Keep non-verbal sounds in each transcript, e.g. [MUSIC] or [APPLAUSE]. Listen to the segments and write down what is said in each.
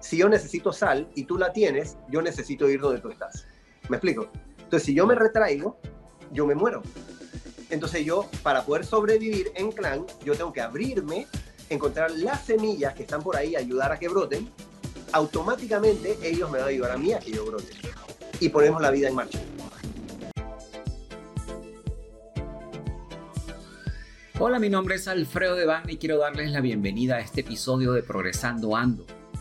si yo necesito sal y tú la tienes, yo necesito ir donde tú estás. ¿Me explico? Entonces, si yo me retraigo, yo me muero. Entonces yo, para poder sobrevivir en clan, yo tengo que abrirme, encontrar las semillas que están por ahí, ayudar a que broten. Automáticamente ellos me van a ayudar a mí a que yo brote. Y ponemos la vida en marcha. Hola, mi nombre es Alfredo Devane y quiero darles la bienvenida a este episodio de Progresando Ando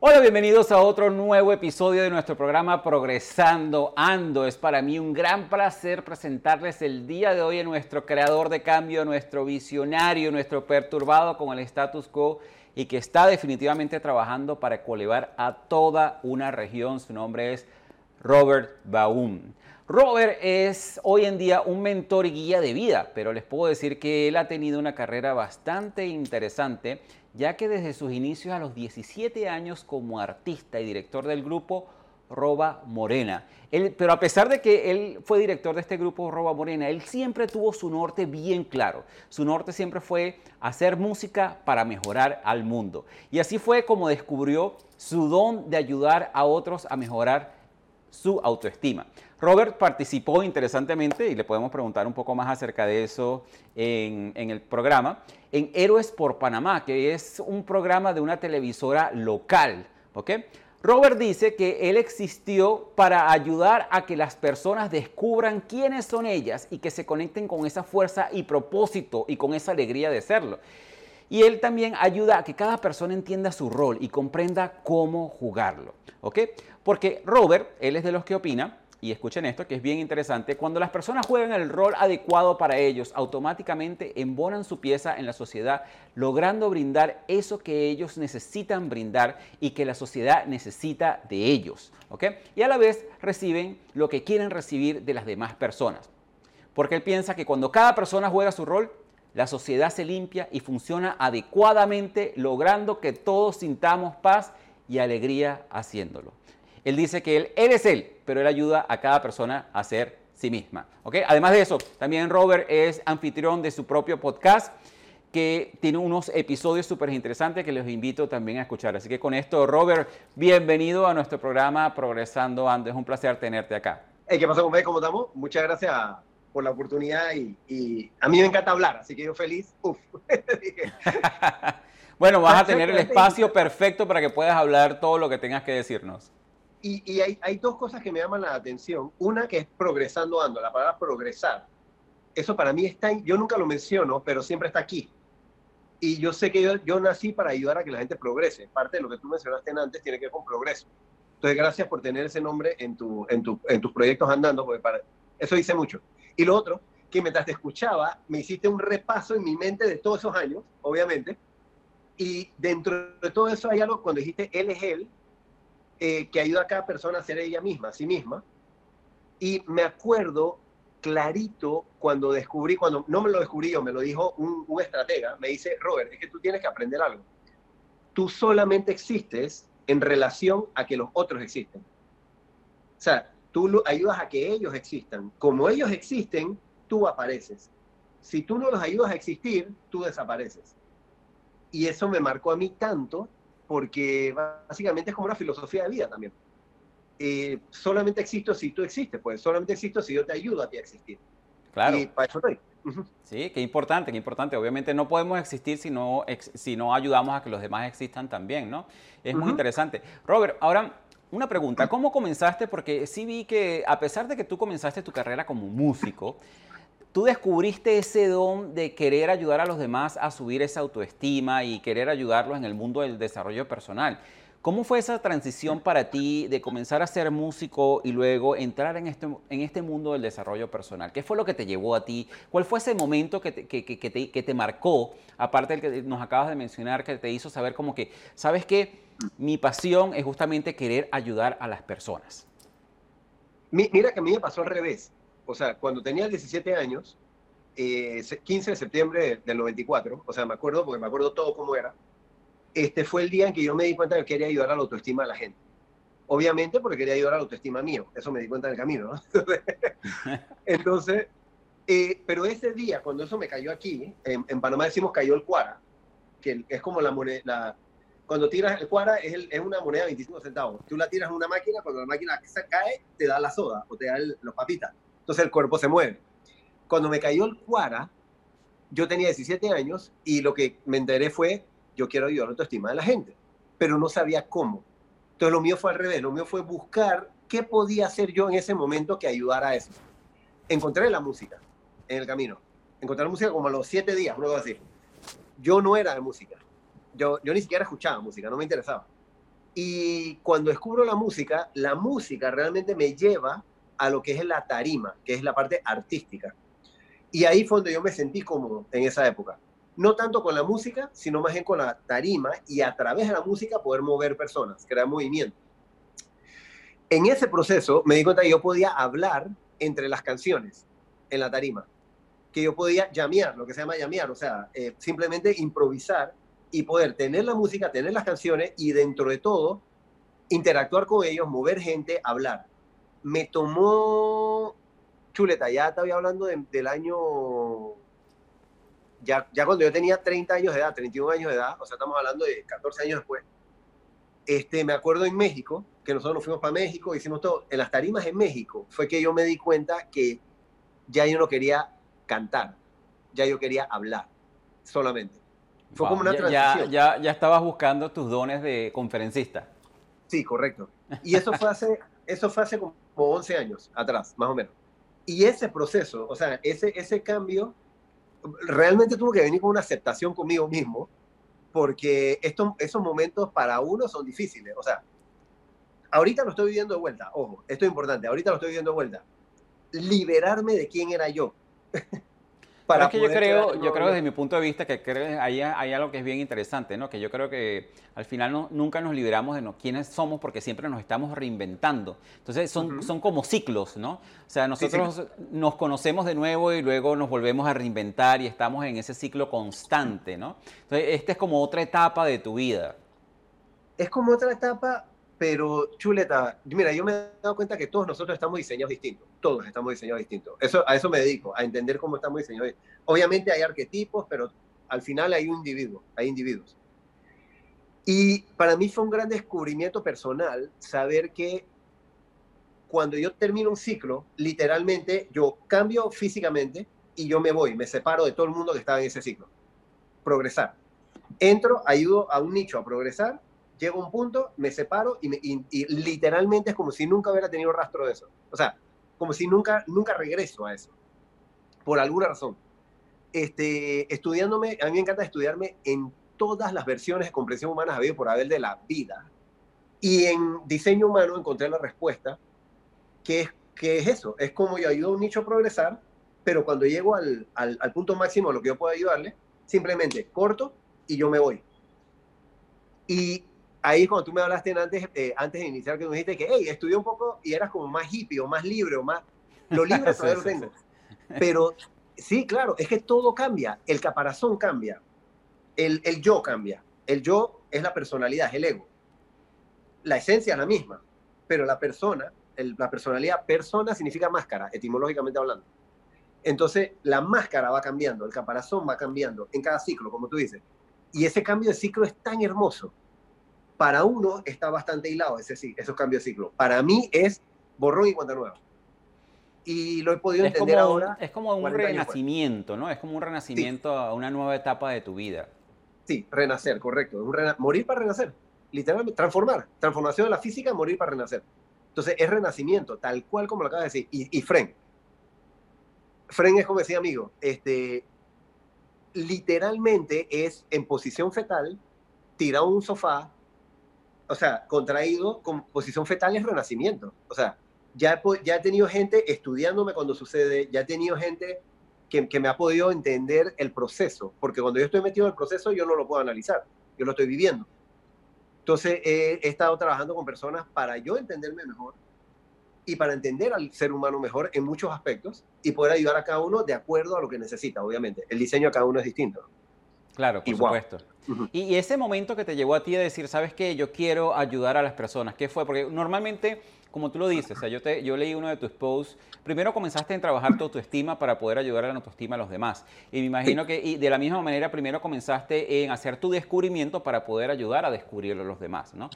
Hola, bienvenidos a otro nuevo episodio de nuestro programa Progresando Ando. Es para mí un gran placer presentarles el día de hoy a nuestro creador de cambio, nuestro visionario, nuestro perturbado con el status quo y que está definitivamente trabajando para colevar a toda una región. Su nombre es Robert Baum. Robert es hoy en día un mentor y guía de vida, pero les puedo decir que él ha tenido una carrera bastante interesante ya que desde sus inicios a los 17 años como artista y director del grupo Roba Morena. pero a pesar de que él fue director de este grupo Roba Morena, él siempre tuvo su norte bien claro. Su norte siempre fue hacer música para mejorar al mundo. Y así fue como descubrió su don de ayudar a otros a mejorar su autoestima. Robert participó interesantemente, y le podemos preguntar un poco más acerca de eso en, el programa, en Héroes por Panamá, que es un programa de una televisora local. Robert dice que él existió para ayudar a que las personas descubran quiénes son ellas y que se conecten con esa fuerza y propósito y con esa alegría de serlo. Y él también ayuda a que cada persona entienda su rol y comprenda cómo jugarlo. ¿Ok? Porque Robert, él es de los que opina, y escuchen esto que es bien interesante, cuando las personas juegan el rol adecuado para ellos, automáticamente embonan su pieza en la sociedad, logrando brindar eso que ellos necesitan brindar y que la sociedad necesita de ellos. ¿ok? Y a la vez reciben lo que quieren recibir de las demás personas. Porque él piensa que cuando cada persona juega su rol, la sociedad se limpia y funciona adecuadamente, logrando que todos sintamos paz y alegría haciéndolo. Él dice que él, él es él, pero él ayuda a cada persona a ser sí misma. ¿okay? Además de eso, también Robert es anfitrión de su propio podcast que tiene unos episodios súper interesantes que les invito también a escuchar. Así que con esto, Robert, bienvenido a nuestro programa Progresando Ando. Es un placer tenerte acá. Hey, ¿Qué pasa, con ¿Cómo estamos? Muchas gracias por la oportunidad y, a mí me encanta hablar, así que yo feliz. Uf. [LAUGHS] bueno, vas a tener el espacio perfecto para que puedas hablar todo lo que tengas que decirnos. Y, hay, hay, dos cosas que me llaman la atención. Una que es progresando ando, la palabra progresar. Eso para mí está, yo nunca lo menciono, pero siempre está aquí. Y yo sé que yo, yo nací para ayudar a que la gente progrese. Parte de lo que tú mencionaste antes tiene que ver con progreso. Entonces, gracias por tener ese nombre en, tu, en, tu, en tus proyectos andando, porque para, eso dice mucho. Y lo otro, que mientras te escuchaba, me hiciste un repaso en mi mente de todos esos años, obviamente. Y dentro de todo eso hay algo, cuando dijiste él es él, eh, que ayuda a cada persona a ser ella misma, a sí misma. Y me acuerdo clarito cuando descubrí, cuando no me lo descubrí yo, me lo dijo un, un estratega, me dice, Robert, es que tú tienes que aprender algo. Tú solamente existes en relación a que los otros existen. O sea, tú ayudas a que ellos existan. Como ellos existen, tú apareces. Si tú no los ayudas a existir, tú desapareces. Y eso me marcó a mí tanto porque básicamente es como una filosofía de vida también. Eh, solamente existo si tú existes, pues solamente existo si yo te ayudo a ti a existir. Claro. Y para eso estoy. Sí, qué importante, qué importante. Obviamente no podemos existir si no, si no ayudamos a que los demás existan también, ¿no? Es muy interesante. Robert, ahora una pregunta, ¿cómo comenzaste? Porque sí vi que a pesar de que tú comenzaste tu carrera como músico, tú descubriste ese don de querer ayudar a los demás a subir esa autoestima y querer ayudarlos en el mundo del desarrollo personal. ¿Cómo fue esa transición para ti de comenzar a ser músico y luego entrar en este, en este mundo del desarrollo personal? ¿Qué fue lo que te llevó a ti? ¿Cuál fue ese momento que te, que, que, que te marcó, aparte del que nos acabas de mencionar, que te hizo saber como que, ¿sabes qué? Mi pasión es justamente querer ayudar a las personas. Mira que a mí me pasó al revés. O sea, cuando tenía 17 años, 15 eh, de septiembre del 94, o sea, me acuerdo porque me acuerdo todo cómo era, este fue el día en que yo me di cuenta que quería ayudar a la autoestima de la gente. Obviamente porque quería ayudar a la autoestima mío, eso me di cuenta en el camino, ¿no? [LAUGHS] Entonces, eh, pero ese día, cuando eso me cayó aquí, en, Panamá decimos cayó el cuara, que es como la moneda, cuando tiras el cuara es, es, una moneda de 25 centavos. Tú la tiras en una máquina, cuando la máquina se cae, te da la soda o te da los papitas. Entonces el cuerpo se mueve. Cuando me cayó el cuara, yo tenía 17 años y lo que me enteré fue yo quiero ayudar a la autoestima de la gente, pero no sabía cómo. Entonces lo mío fue al revés, lo mío fue buscar qué podía hacer yo en ese momento que ayudara a eso. Encontré la música en el camino. Encontré la música como a los siete días, luego así. Yo no era de música. Yo, yo ni siquiera escuchaba música, no me interesaba. Y cuando descubro la música, la música realmente me lleva a lo que es la tarima, que es la parte artística. Y ahí fue donde yo me sentí cómodo en esa época no tanto con la música, sino más bien con la tarima y a través de la música poder mover personas, crear movimiento. En ese proceso me di cuenta que yo podía hablar entre las canciones en la tarima, que yo podía llamear, lo que se llama llamear, o sea, eh, simplemente improvisar y poder tener la música, tener las canciones y dentro de todo interactuar con ellos, mover gente, hablar. Me tomó chuleta, ya estaba hablando del año ya, ya cuando yo tenía 30 años de edad, 31 años de edad, o sea, estamos hablando de 14 años después, este, me acuerdo en México, que nosotros nos fuimos para México, hicimos todo, en las tarimas en México, fue que yo me di cuenta que ya yo no quería cantar, ya yo quería hablar solamente. Fue como una transición. Ya, ya, ya estabas buscando tus dones de conferencista. Sí, correcto. Y eso fue hace, eso fue hace como 11 años atrás, más o menos. Y ese proceso, o sea, ese, ese cambio realmente tuvo que venir con una aceptación conmigo mismo, porque estos, esos momentos para uno son difíciles. O sea, ahorita lo estoy viviendo de vuelta, ojo, esto es importante, ahorita lo estoy viviendo de vuelta. Liberarme de quién era yo. [LAUGHS] Para que yo creo, yo creo desde mi punto de vista que creo, hay, hay, algo que es bien interesante, ¿no? Que yo creo que al final no, nunca nos liberamos de no, quiénes somos porque siempre nos estamos reinventando. Entonces son, son como ciclos, ¿no? O sea, nosotros nos conocemos de nuevo y luego nos volvemos a reinventar y estamos en ese ciclo constante, ¿no? Entonces, esta es como otra etapa de tu vida. Es como otra etapa, pero chuleta, mira, yo me he dado cuenta que todos nosotros estamos diseñados distintos, todos estamos diseñados distintos. Eso, a eso me dedico, a entender cómo estamos diseñados. Obviamente hay arquetipos, pero al final hay un individuo, hay individuos. Y para mí fue un gran descubrimiento personal saber que cuando yo termino un ciclo, literalmente yo cambio físicamente y yo me voy, me separo de todo el mundo que estaba en ese ciclo. Progresar. Entro, ayudo a un nicho a progresar llego a un punto, me separo y, literalmente es como si nunca hubiera tenido rastro de eso. O sea, como si nunca, nunca regreso a eso, por alguna razón. Este, estudiándome, a mí me encanta estudiarme en todas las versiones de comprensión humana habido por haber de la vida. Y en diseño humano encontré la respuesta, que es, que es eso, es como yo ayudo a un nicho a progresar, pero cuando llego al, al, al punto máximo a lo que yo puedo ayudarle, simplemente corto y yo me voy. Y ahí cuando tú me hablaste antes, eh, antes de iniciar, que me dijiste que, hey, estudié un poco y eras como más hippie o más libre o más... Lo [LAUGHS] libre todavía lo tengo. Pero sí, claro, es que todo cambia. El caparazón cambia. El, el yo cambia. El yo es la personalidad, es el ego. La esencia es la misma, pero la persona, la personalidad, persona significa máscara, etimológicamente hablando. Entonces, la máscara va cambiando, el caparazón va cambiando en cada ciclo, como tú dices. Y ese cambio de ciclo es tan hermoso para uno está bastante hilado ese, esos cambios de ciclo. Para mí es borrón y cuenta nueva. Y lo he podido entender ahora. Es como un renacimiento, ¿no? Es como un renacimiento a una nueva etapa de tu vida. Sí, renacer, correcto. morir para renacer. Literalmente, transformar. Transformación de la física, morir para renacer. Entonces, es renacimiento, tal cual como lo acabas de decir. Y, y Fren. Fren es como decía amigo, este, literalmente es en posición fetal, tirado en un sofá, o sea, contraído con posición fetal es renacimiento. O sea, ya, ya he tenido gente estudiándome cuando sucede, ya he tenido gente que, que, me ha podido entender el proceso, porque cuando yo estoy metido en el proceso yo no lo puedo analizar, yo lo estoy viviendo. Entonces he, he estado trabajando con personas para yo entenderme mejor y para entender al ser humano mejor en muchos aspectos y poder ayudar a cada uno de acuerdo a lo que necesita, obviamente. El diseño de cada uno es distinto. Claro, por supuesto. y, ese momento que te llevó a ti a decir, ¿sabes qué? Yo quiero ayudar a las personas. ¿Qué fue? Porque normalmente, como tú lo dices, o sea, yo, te, yo leí uno de tus posts, primero comenzaste a trabajar tu autoestima para poder ayudar a la autoestima a los demás. Y me imagino que y de la misma manera, primero comenzaste en hacer tu descubrimiento para poder ayudar a descubrirlo a los demás, ¿no?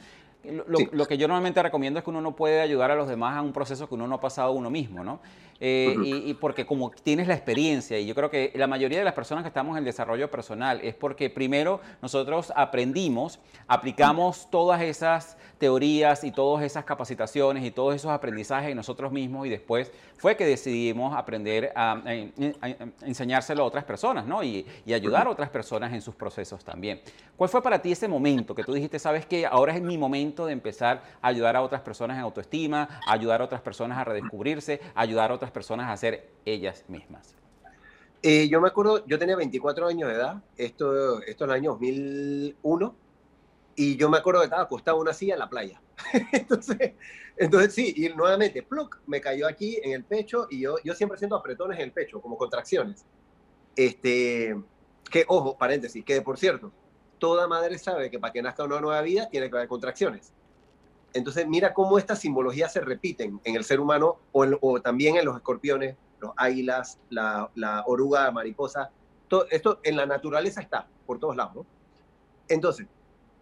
Lo, que yo normalmente recomiendo es que uno no puede ayudar a los demás a un proceso que uno no ha pasado uno mismo, ¿no? Eh, y, porque como tienes la experiencia, y yo creo que la mayoría de las personas que estamos en el desarrollo personal es porque primero nosotros aprendimos, aplicamos todas esas teorías y todas esas capacitaciones y todos esos aprendizajes en nosotros mismos y después fue que decidimos aprender a, enseñárselo a otras personas, ¿no? Y, y, ayudar a otras personas en sus procesos también. ¿Cuál fue para ti ese momento que tú dijiste, sabes que ahora es mi momento de empezar a ayudar a otras personas en autoestima, a ayudar a otras personas a redescubrirse, a ayudar a otras personas a ser ellas mismas? Eh, yo me acuerdo, yo tenía 24 años de edad, esto, esto en el año 2001, y yo me acuerdo que estaba acostado en una silla en la playa. [LAUGHS] entonces, entonces sí, y nuevamente, pluk, me cayó aquí en el pecho, y yo, yo siempre siento apretones en el pecho, como contracciones. Este, que, ojo, paréntesis, que por cierto, toda madre sabe que para que nazca una nueva vida tiene que haber contracciones. Entonces, mira cómo estas simbologías se repiten en el ser humano o, también en los escorpiones, los águilas, la, oruga, mariposa. Todo esto en la naturaleza está por todos lados. ¿no? Entonces,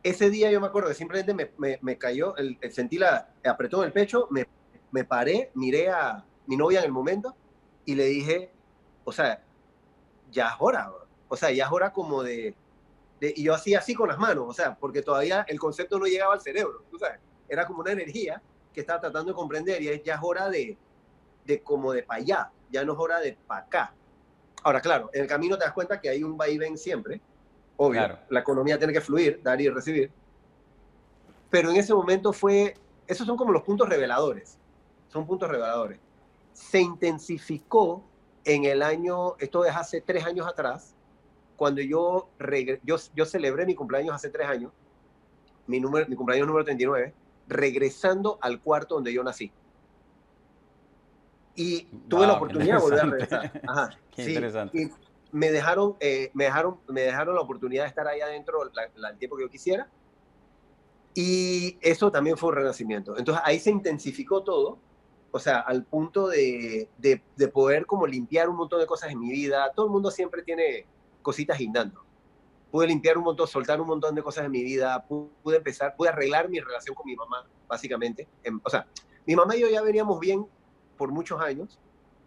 ese día yo me acuerdo que simplemente me, me, cayó, el, sentí la, apretó en el pecho, me, me paré, miré a mi novia en el momento y le dije, o sea, ya es hora, o sea, ya es hora como de, de, y yo hacía así con las manos, o sea, porque todavía el concepto no llegaba al cerebro, tú sabes era como una energía que estaba tratando de comprender y ya es hora de, de como de para allá, ya no es hora de para acá. Ahora, claro, en el camino te das cuenta que hay un vaivén siempre, obvio, la economía tiene que fluir, dar y recibir, pero en ese momento fue, esos son como los puntos reveladores, son puntos reveladores. Se intensificó en el año, esto es hace tres años atrás, cuando yo, yo, yo celebré mi cumpleaños hace tres años, mi, número, mi cumpleaños número 39, regresando al cuarto donde yo nací. Y tuve la oportunidad de volver a regresar. Ajá, [LAUGHS] qué interesante. Y me dejaron, eh, me, dejaron, me dejaron la oportunidad de estar ahí adentro el tiempo que yo quisiera. Y eso también fue un renacimiento. Entonces ahí se intensificó todo, o sea, al punto de, de, de poder como limpiar un montón de cosas en mi vida. Todo el mundo siempre tiene cositas guindando pude limpiar un montón, soltar un montón de cosas en mi vida, pude empezar, pude arreglar mi relación con mi mamá, básicamente. O sea, mi mamá y yo ya veníamos bien por muchos años,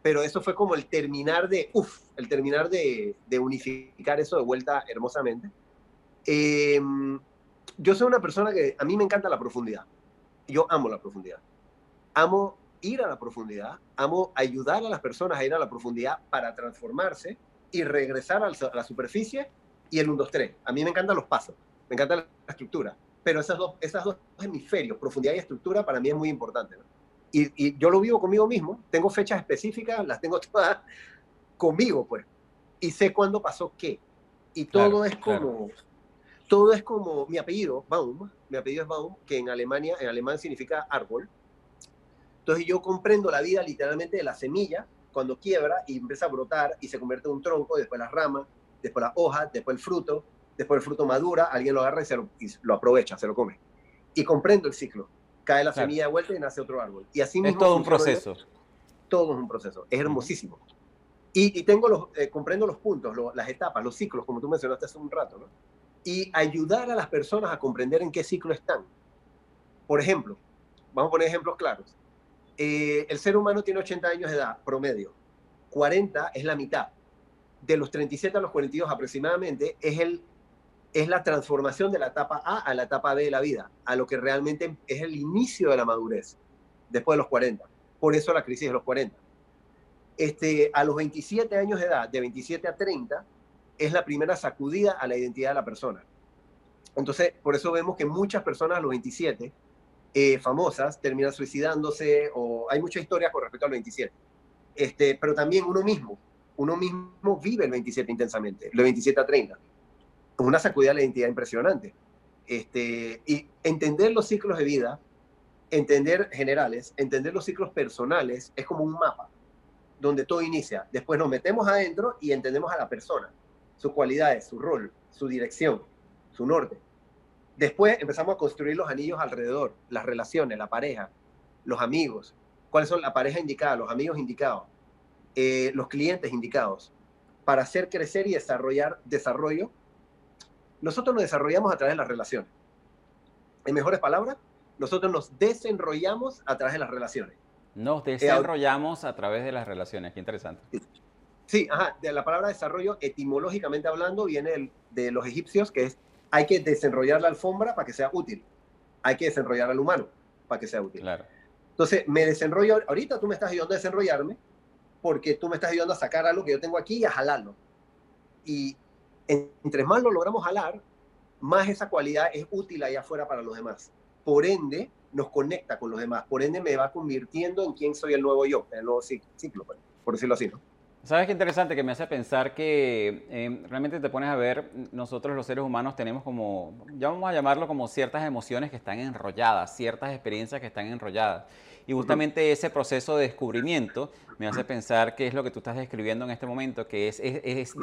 pero eso fue como el terminar de, uff, el terminar de, de, unificar eso de vuelta hermosamente. Em, yo soy una persona que a mí me encanta la profundidad. Yo amo la profundidad. Amo ir a la profundidad, amo ayudar a las personas a ir a la profundidad para transformarse y regresar a la superficie y el 1, 2, 3. A mí me encantan los pasos, me encanta la estructura, pero esas dos, esas dos hemisferios, profundidad y estructura, para mí es muy importante. Y, y, yo lo vivo conmigo mismo, tengo fechas específicas, las tengo [LAUGHS] todas conmigo, pues, y sé cuándo pasó qué. Y todo es como, todo es como mi apellido, Baum, mi apellido es Baum, que en Alemania, en alemán significa árbol. Entonces yo comprendo la vida literalmente de la semilla, cuando quiebra y empieza a brotar y se convierte en un tronco, y después las ramas, después la hoja, después el fruto, después el fruto madura, alguien lo agarra y, se lo, aprovecha, se lo come. Y comprendo el ciclo. Cae la semilla de vuelta y nace otro árbol. Y así es todo un proceso. todo es un proceso. Es hermosísimo. Y, tengo los, eh, comprendo los puntos, las etapas, los ciclos, como tú mencionaste hace un rato, ¿no? Y ayudar a las personas a comprender en qué ciclo están. Por ejemplo, vamos a poner ejemplos claros. Eh, el ser humano tiene 80 años de edad, promedio. 40 es la mitad de los 37 a los 42 aproximadamente, es, el, es la transformación de la etapa A a la etapa B de la vida, a lo que realmente es el inicio de la madurez, después de los 40. Por eso la crisis de los 40. Este, a los 27 años de edad, de 27 a 30, es la primera sacudida a la identidad de la persona. Entonces, por eso vemos que muchas personas a los 27, eh, famosas, terminan suicidándose, o hay muchas historias con respecto al 27. Este, pero también uno mismo, uno mismo vive el 27 intensamente, el 27 a 30. Es una sacudida a la identidad impresionante. Este, y entender los ciclos de vida, entender generales, entender los ciclos personales, es como un mapa donde todo inicia. Después nos metemos adentro y entendemos a la persona, sus cualidades, su rol, su dirección, su norte. Después empezamos a construir los anillos alrededor, las relaciones, la pareja, los amigos, cuáles son la pareja indicada, los amigos indicados, eh, los clientes indicados, para hacer crecer y desarrollar desarrollo. Nosotros nos desarrollamos a través de las relaciones. En mejores palabras, nosotros nos desenrollamos a través de las relaciones. Nos eh, desarrollamos a través de las relaciones, qué interesante. Sí, ajá, de la palabra desarrollo, etimológicamente hablando, viene de los egipcios, que es hay que desenrollar la alfombra para que sea útil. Hay que desenrollar al humano para que sea útil. Claro. Entonces, me desenrollo, ahorita tú me estás ayudando a desenrollarme porque tú me estás ayudando a sacar algo que yo tengo aquí y a jalarlo. Y entre más lo logramos jalar, más esa cualidad es útil allá afuera para los demás. Por ende, nos conecta con los demás. Por ende, me va convirtiendo en quién soy el nuevo yo, el nuevo ciclo, pues, por decirlo así, ¿no? ¿Sabes qué interesante? Que me hace pensar que eh, realmente te pones a ver, nosotros los seres humanos tenemos como, ya vamos a llamarlo como ciertas emociones que están enrolladas, ciertas experiencias que están enrolladas. Y justamente ese proceso de descubrimiento me hace pensar que es lo que tú estás describiendo en este momento, que es, es,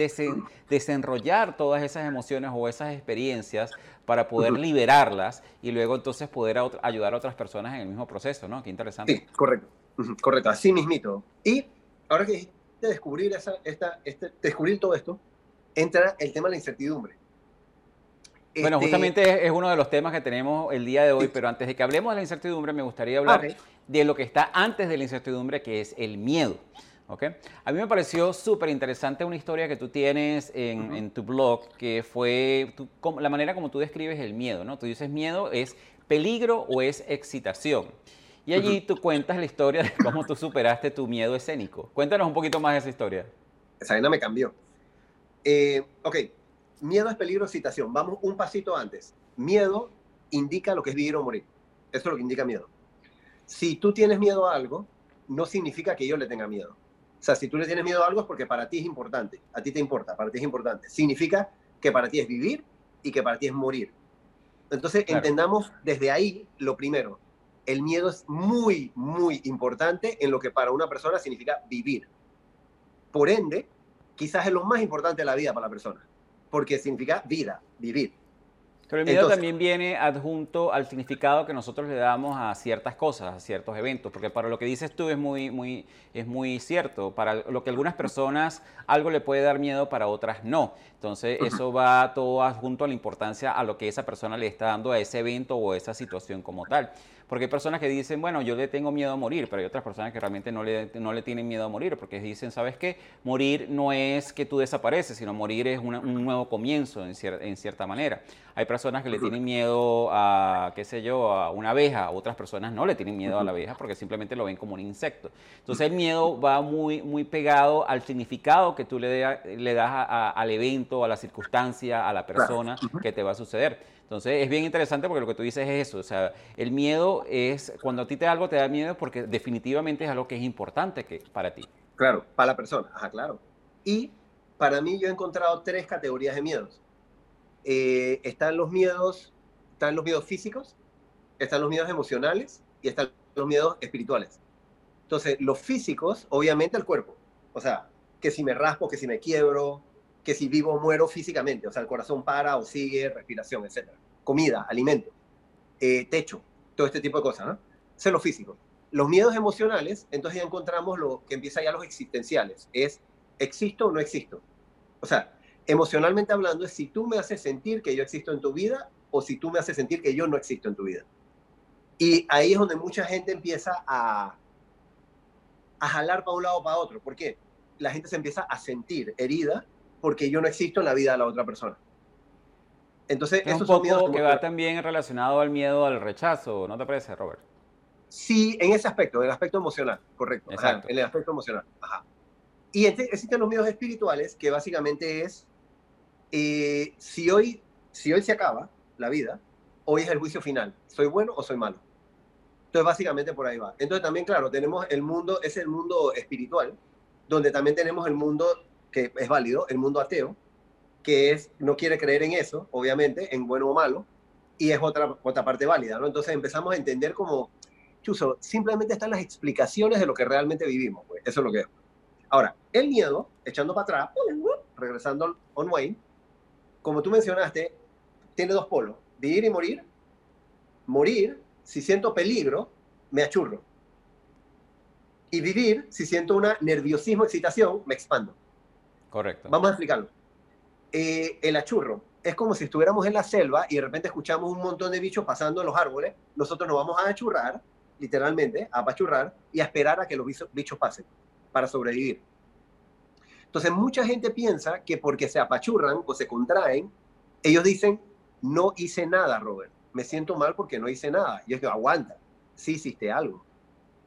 desenrollar todas esas emociones o esas experiencias para poder liberarlas y luego entonces poder ayudar a otras personas en el mismo proceso, ¿no? Qué interesante. Sí, correcto. Correcto, así mismito. Y ahora que de descubrir, esa, esta, este, descubrir todo esto, entra el tema de la incertidumbre. Bueno, este, justamente es, uno de los temas que tenemos el día de hoy, pero antes de que hablemos de la incertidumbre, me gustaría hablar de lo que está antes de la incertidumbre, que es el miedo. ¿okay? A mí me pareció súper interesante una historia que tú tienes en, tu blog, que fue la manera como tú describes el miedo. ¿no? Tú dices miedo es peligro o es excitación. Y allí tú cuentas la historia de cómo tú superaste tu miedo escénico. Cuéntanos un poquito más de esa historia. Esa vaina me cambió. Eh, ok, miedo es peligro, excitación. Vamos un pasito antes. Miedo indica lo que es vivir o morir. Eso es lo que indica miedo. Si tú tienes miedo a algo, no significa que yo le tenga miedo. O sea, si tú le tienes miedo a algo es porque para ti es importante. A ti te importa, para ti es importante. Significa que para ti es vivir y que para ti es morir. Entonces, entendamos desde ahí lo primero el miedo es muy, muy importante en lo que para una persona significa vivir. Por ende, quizás es lo más importante de la vida para la persona, porque significa vida, vivir. Pero el miedo también viene adjunto al significado que nosotros le damos a ciertas cosas, a ciertos eventos, porque para lo que dices tú es muy, muy, es muy cierto. Para lo que algunas personas algo le puede dar miedo, para otras no. Entonces eso va todo adjunto a la importancia a lo que esa persona le está dando a ese evento o a esa situación como tal. Porque hay personas que dicen, bueno, yo le tengo miedo a morir, pero hay otras personas que realmente no le, no le tienen miedo a morir, porque dicen, ¿sabes qué? Morir no es que tú desapareces, sino morir es un nuevo comienzo en, en cierta manera. Hay personas que le tienen miedo a, qué sé yo, a una abeja, otras personas no le tienen miedo a la abeja porque simplemente lo ven como un insecto. Entonces el miedo va muy, muy pegado al significado que tú le, le das al evento, a la circunstancia, a la persona que te va a suceder. Entonces es bien interesante porque lo que tú dices es eso, o sea, el miedo es, cuando a ti te algo te da miedo porque definitivamente es algo que es importante que, para ti. Claro, para la persona, ajá, claro. Y para mí yo he encontrado tres categorías de miedos. Eh, están los miedos, están los miedos físicos, están los miedos emocionales y están los miedos espirituales. Entonces, los físicos, obviamente el cuerpo. O sea, que si me raspo, que si me quiebro, que si vivo o muero físicamente, o sea, el corazón para o sigue, respiración, etc. Comida, alimento, eh, techo, todo este tipo de cosas, ¿no? Eso es lo físico. Los miedos emocionales, entonces ya encontramos lo que empieza ya los existenciales, es ¿existo o no existo? O sea, emocionalmente hablando es si tú me haces sentir que yo existo en tu vida o si tú me haces sentir que yo no existo en tu vida. Y ahí es donde mucha gente empieza a, a jalar para un lado o para otro. ¿Por qué? La gente se empieza a sentir herida porque yo no existo en la vida de la otra persona. Entonces, es un poco que va también relacionado al miedo al rechazo, ¿no te parece, Robert? Sí, en ese aspecto, en el aspecto emocional, correcto. en el aspecto emocional. Ajá. Y existen los miedos espirituales, que básicamente es, eh, si, hoy, si hoy se acaba la vida, hoy es el juicio final. ¿Soy bueno o soy malo? Entonces, básicamente por ahí va. Entonces, también, claro, tenemos el mundo, es el mundo espiritual, donde también tenemos el mundo que es válido, el mundo ateo, que es, no quiere creer en eso, obviamente, en bueno o malo, y es otra, otra parte válida, ¿no? Entonces empezamos a entender como, chuso, simplemente están las explicaciones de lo que realmente vivimos, pues. Eso es lo que es. Ahora, el miedo, echando para atrás, regresando on Wayne, como tú mencionaste, tiene dos polos, vivir y morir. Morir, si siento peligro, me achurro. Y vivir, si siento una nerviosismo, excitación, me expando. Correcto. Vamos a explicarlo. Eh, el achurro es como si estuviéramos en la selva y de repente escuchamos un montón de bichos pasando en los árboles. Nosotros nos vamos a achurrar, literalmente, a apachurrar y a esperar a que los bichos pasen para sobrevivir. Entonces, mucha gente piensa que porque se apachurran o se contraen, ellos dicen, no hice nada, Robert. Me siento mal porque no hice nada. Y es que aguanta, sí hiciste algo.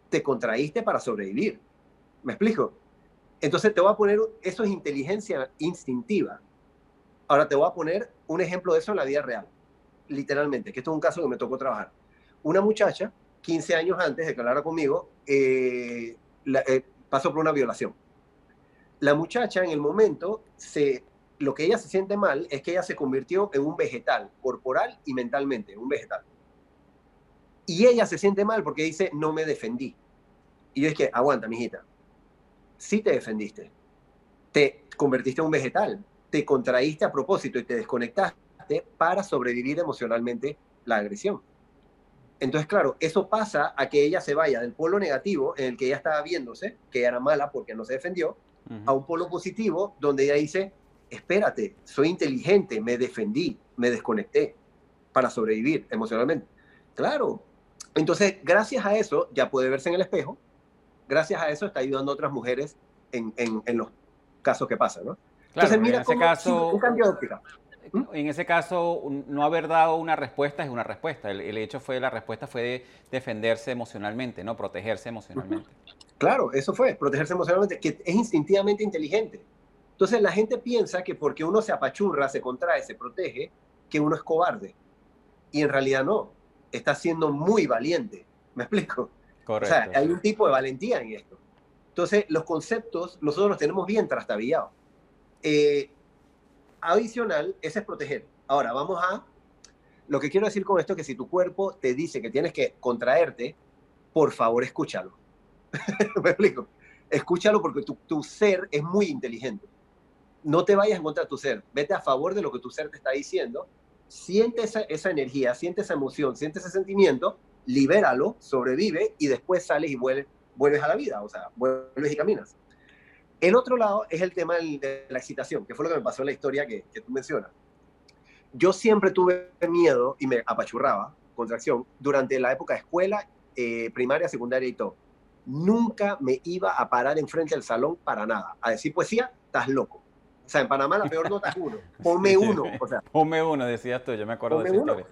Te contraíste para sobrevivir. ¿Me explico? Entonces te voy a poner, eso es inteligencia instintiva. Ahora te voy a poner un ejemplo de eso en la vida real, literalmente, que esto es un caso que me tocó trabajar. Una muchacha, 15 años antes de que hablara conmigo, eh, eh, pasó por una violación. La muchacha en el momento, se, lo que ella se siente mal es que ella se convirtió en un vegetal, corporal y mentalmente, un vegetal. Y ella se siente mal porque dice, no me defendí. Y yo es que, aguanta, mijita, sí te defendiste. Te convertiste en un vegetal, te contraíste a propósito y te desconectaste para sobrevivir emocionalmente la agresión. Entonces, claro, eso pasa a que ella se vaya del polo negativo en el que ella estaba viéndose, que era mala porque no se defendió, a un polo positivo donde ella dice, espérate, soy inteligente, me defendí, me desconecté para sobrevivir emocionalmente. Claro. Entonces, gracias a eso, ya puede verse en el espejo, gracias a eso está ayudando a otras mujeres en, en los casos que pasan, ¿no? Entonces, mira en ese caso, un cambio de óptica. ¿Mm? En ese caso, no haber dado una respuesta es una respuesta. El, hecho fue, la respuesta fue de defenderse emocionalmente, ¿no? Protegerse emocionalmente. Claro, eso fue, protegerse emocionalmente, que es instintivamente inteligente. Entonces la gente piensa que porque uno se apachurra, se contrae, se protege, que uno es cobarde. Y en realidad no, está siendo muy valiente. ¿Me explico? Correcto. O sea, hay un tipo de valentía en esto. Entonces, los conceptos nosotros los tenemos bien trastabillados. Eh, adicional, ese es proteger. Ahora, vamos a... Lo que quiero decir con esto es que si tu cuerpo te dice que tienes que contraerte, por favor, escúchalo. [LAUGHS] ¿Me explico? Escúchalo porque tu, ser es muy inteligente. No te vayas en contra de tu ser. Vete a favor de lo que tu ser te está diciendo. Siente esa, esa energía, siente esa emoción, siente ese sentimiento, libéralo, sobrevive y después sales y vuelves, vuelves a la vida. O sea, vuelves y caminas. El otro lado es el tema de la excitación, que fue lo que me pasó en la historia que, tú mencionas. Yo siempre tuve miedo y me apachurraba, contracción, durante la época de escuela, eh, primaria, secundaria y todo. Nunca me iba a parar enfrente del salón para nada. A decir poesía, estás loco. O sea, en Panamá la peor nota es uno. [LAUGHS] Ponme uno. O sea, Ponme uno, decías tú, yo me acuerdo de esa historia.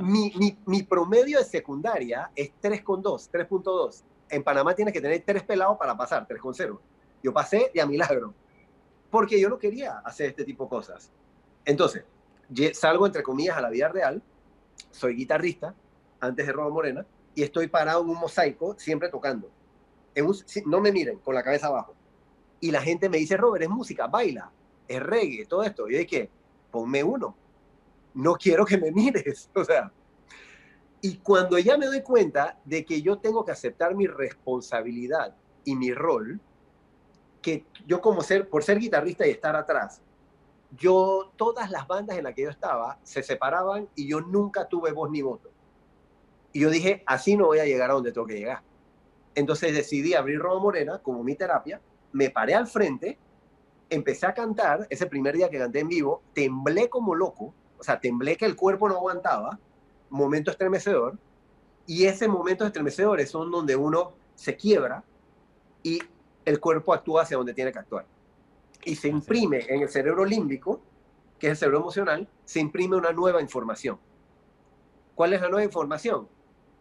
Mi, mi, mi, promedio de secundaria es 3,2, 3.2. En Panamá tienes que tener tres pelados para pasar, 3,0. Yo pasé de a milagro, porque yo no quería hacer este tipo de cosas. Entonces, salgo entre comillas a la vida real, soy guitarrista, antes de Robo Morena, y estoy parado en un mosaico, siempre tocando. no me miren, con la cabeza abajo. Y la gente me dice, Robert, es música, baila, es reggae, todo esto. Y yo dije, ponme uno. No quiero que me mires. [LAUGHS] O sea, y cuando ya me doy cuenta de que yo tengo que aceptar mi responsabilidad y mi rol, que yo como ser, por ser guitarrista y estar atrás, yo, todas las bandas en las que yo estaba se separaban y yo nunca tuve voz ni voto. Y yo dije, así no voy a llegar a donde tengo que llegar. Entonces decidí abrir Robo Morena como mi terapia, me paré al frente, empecé a cantar, ese primer día que canté en vivo, temblé como loco, o sea, temblé que el cuerpo no aguantaba, momento estremecedor, y ese momento estremecedor son donde uno se quiebra y el cuerpo actúa hacia donde tiene que actuar. Y se imprime en el cerebro límbico, que es el cerebro emocional, se imprime una nueva información. ¿Cuál es la nueva información?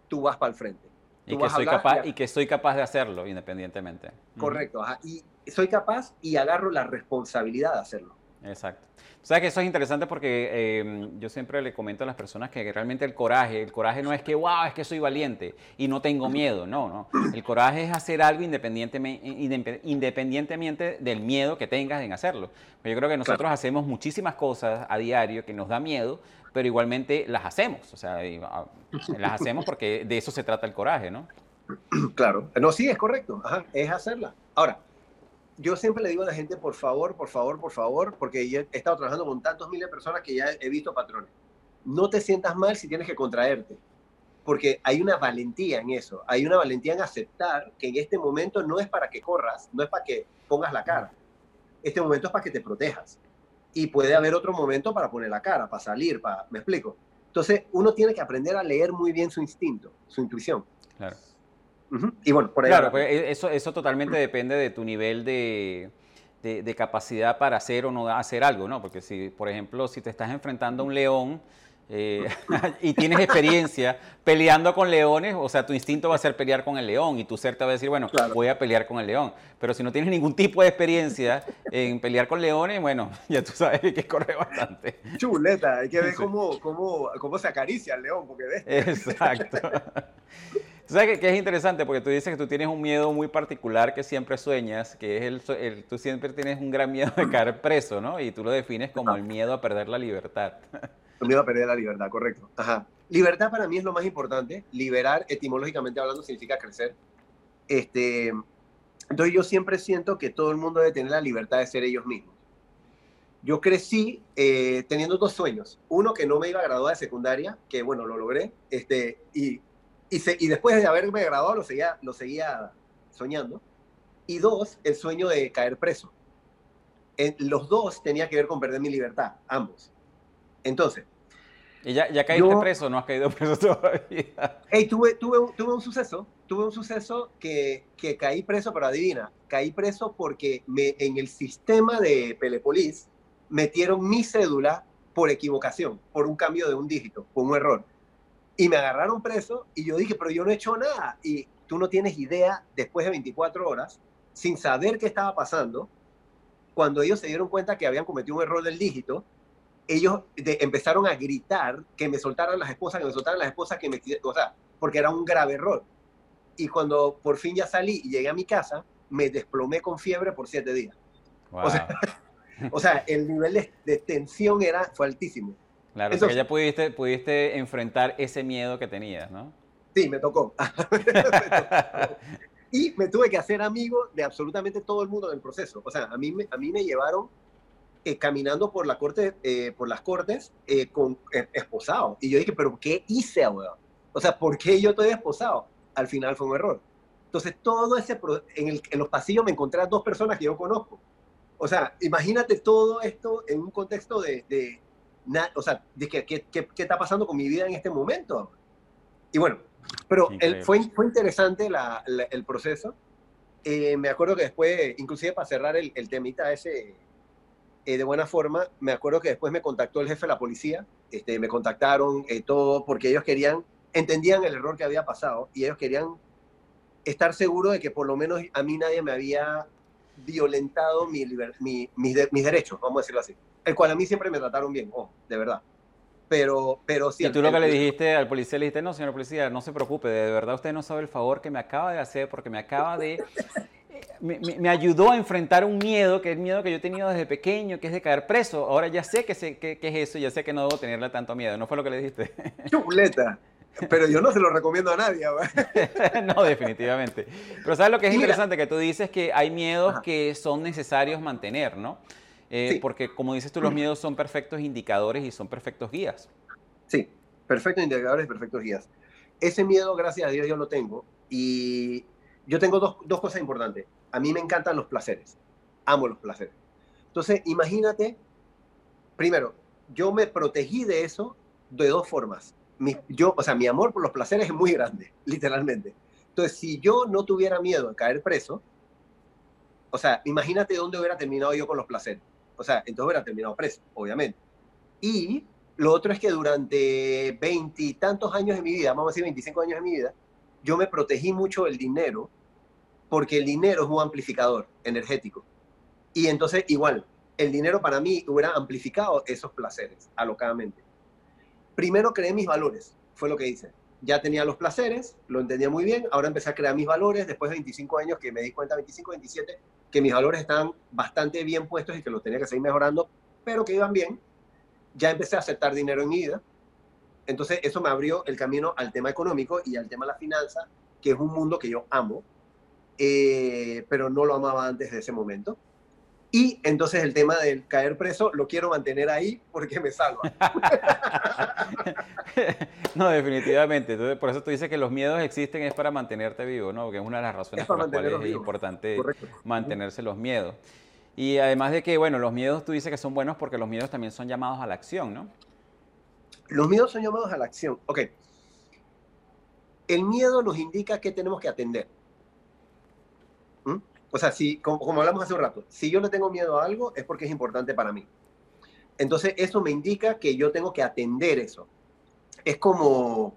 Tú vas para el frente. y que, soy capaz, y, que soy capaz de hacerlo independientemente. Correcto, y soy capaz y agarro la responsabilidad de hacerlo. Exacto. O sea que eso es interesante porque em, yo siempre le comento a las personas que realmente el coraje, el coraje no es que, wow, es que soy valiente y no tengo miedo, no, no. El coraje es hacer algo independientemente, independientemente del miedo que tengas en hacerlo. Yo creo que nosotros hacemos muchísimas cosas a diario que nos da miedo, pero igualmente las hacemos, o sea, ah, las hacemos porque de eso se trata el coraje, ¿no? [CLEARS THROAT] Claro, no, sí, es correcto, es hacerla. Ahora, yo siempre le digo a la gente, por favor, por favor, por favor, porque he estado trabajando con tantos miles de personas que ya he visto patrones. No te sientas mal si tienes que contraerte, porque hay una valentía en eso, hay una valentía en aceptar que en este momento no es para que corras, no es para que pongas la cara, este momento es para que te protejas. Y puede haber otro momento para poner la cara, para salir, para, me explico. Entonces, uno tiene que aprender a leer muy bien su instinto, su intuición. Claro. Y bueno, por ahí. Claro, pues, e, eso, eso totalmente depende de tu nivel de, de, capacidad para hacer o no hacer algo, ¿no? Porque si, por ejemplo, si te estás enfrentando a un león eh, [LAUGHS] y tienes experiencia peleando con leones, o sea, tu instinto va a ser pelear con el león y tu ser te va a decir, bueno, voy a pelear con el león. Pero si no tienes ningún tipo de experiencia en pelear con leones, bueno, [LAUGHS] ya tú sabes que corre bastante. Chuleta, hay que ver cómo, cómo, cómo se acaricia el león, porque ves. Exacto. [LAUGHS] ¿Sabes qué, es interesante? Porque tú dices que tú tienes un miedo muy particular que siempre sueñas, que es el, tú siempre tienes un gran miedo de [LAUGHS] caer preso, ¿no? Y tú lo defines como el miedo a perder la libertad. El miedo a perder la libertad, correcto. Ajá. Libertad para mí es lo más importante. Liberar, etimológicamente hablando, significa crecer. Este, entonces yo siempre siento que todo el mundo debe tener la libertad de ser ellos mismos. Yo crecí eh, teniendo dos sueños. Uno, que no me iba a graduar de secundaria, que bueno, lo logré. Este, y y, después de haberme graduado lo seguía, lo seguía soñando. Y dos, el sueño de caer preso. En, los dos tenía que ver con perder mi libertad, ambos. Entonces. ¿Y ya, ya caíste preso no has caído preso todavía? Hey, tuve, tuve, tuve un suceso, tuve un suceso que, que caí preso, pero adivina, caí preso porque me, en el sistema de Pelepolis metieron mi cédula por equivocación, por un cambio de un dígito, por un error. Y me agarraron preso y yo dije, pero yo no he hecho nada. Y tú no tienes idea, después de 24 horas, sin saber qué estaba pasando, cuando ellos se dieron cuenta que habían cometido un error del dígito, ellos empezaron a gritar que me soltaran las esposas, que me soltaran las esposas, que me, o sea, porque era un grave error. Y cuando por fin ya salí y llegué a mi casa, me desplomé con fiebre por siete días. O, sea, [LAUGHS] el nivel de, tensión era, fue altísimo. Claro, Eso, que ya pudiste, pudiste enfrentar ese miedo que tenías, ¿no? Sí, [LAUGHS] me tocó. y me tuve que hacer amigo de absolutamente todo el mundo en el proceso. O sea, a mí, a mí me llevaron eh, caminando por, la corte, eh, por las cortes eh, con esposado. Y yo dije, ¿pero qué hice, ahora? O sea, ¿por qué yo estoy esposado? Al final fue un error. Entonces, todo ese, en, el, en los pasillos me encontré a dos personas que yo conozco. O sea, imagínate todo esto en un contexto de, o sea, ¿qué, qué, qué, está pasando con mi vida en este momento? Y bueno, pero fue, fue interesante la, el proceso. Eh, me acuerdo que después, inclusive para cerrar el, el temita ese eh, de buena forma, me acuerdo que después me contactó el jefe de la policía, este, me contactaron eh, todo porque ellos querían, entendían el error que había pasado y ellos querían estar seguros de que por lo menos a mí nadie me había violentado mi, mi, mis, mis derechos, vamos a decirlo así el cual a mí siempre me trataron bien, oh, de verdad. Pero, pero sí. Y tú lo que le dijiste al policía, le dijiste, no, señor policía, no se preocupe, de verdad usted no sabe el favor que me acaba de hacer porque me acaba de... Me, ayudó a enfrentar un miedo, que es el miedo que yo he tenido desde pequeño, que es de caer preso. Ahora ya sé que, sé, que, es eso, ya sé que no debo tenerle tanto miedo. ¿No fue lo que le dijiste? Chuleta. Pero yo no se lo recomiendo a nadie. [LAUGHS] no, definitivamente. Pero ¿sabes lo que es interesante? Que tú dices que hay miedos que son necesarios mantener, ¿no? Eh, porque como dices tú, los miedos son perfectos indicadores y son perfectos guías. Sí, perfectos indicadores y perfectos guías. Ese miedo, gracias a Dios, yo lo tengo. Y yo tengo dos, dos cosas importantes. A mí me encantan los placeres. Amo los placeres. Entonces, imagínate, primero, yo me protegí de eso de dos formas. Mi, yo, o sea, mi amor por los placeres es muy grande, [LAUGHS] literalmente. Entonces, si yo no tuviera miedo de caer preso, o sea, imagínate dónde hubiera terminado yo con los placeres. O sea, entonces hubiera terminado preso, obviamente. Y lo otro es que durante veintitantos años de mi vida, vamos a decir 25 años de mi vida, yo me protegí mucho del dinero porque el dinero es un amplificador energético. Y entonces, igual, el dinero para mí hubiera amplificado esos placeres alocadamente. Primero creé mis valores, fue lo que hice. Ya tenía los placeres, lo entendía muy bien, ahora empecé a crear mis valores después de 25 años que me di cuenta, 25, 27, que mis valores estaban bastante bien puestos y que los tenía que seguir mejorando, pero que iban bien. Ya empecé a aceptar dinero en mi vida. Entonces eso me abrió el camino al tema económico y al tema de la finanza, que es un mundo que yo amo, eh, pero no lo amaba antes de ese momento. Y entonces el tema del caer preso lo quiero mantener ahí porque me salva. [LAUGHS] no, definitivamente. Entonces, por eso tú dices que los miedos existen es para mantenerte vivo, ¿no? Porque es una de las razones por las cuales es importante mantenerse los miedos. Y además de que, bueno, los miedos tú dices que son buenos porque los miedos también son llamados a la acción, ¿no? Los miedos son llamados a la acción. Ok. El miedo nos indica que tenemos que atender. O sea, si, como, hablamos hace un rato, si yo le tengo miedo a algo es porque es importante para mí. Entonces, eso me indica que yo tengo que atender eso. Es como,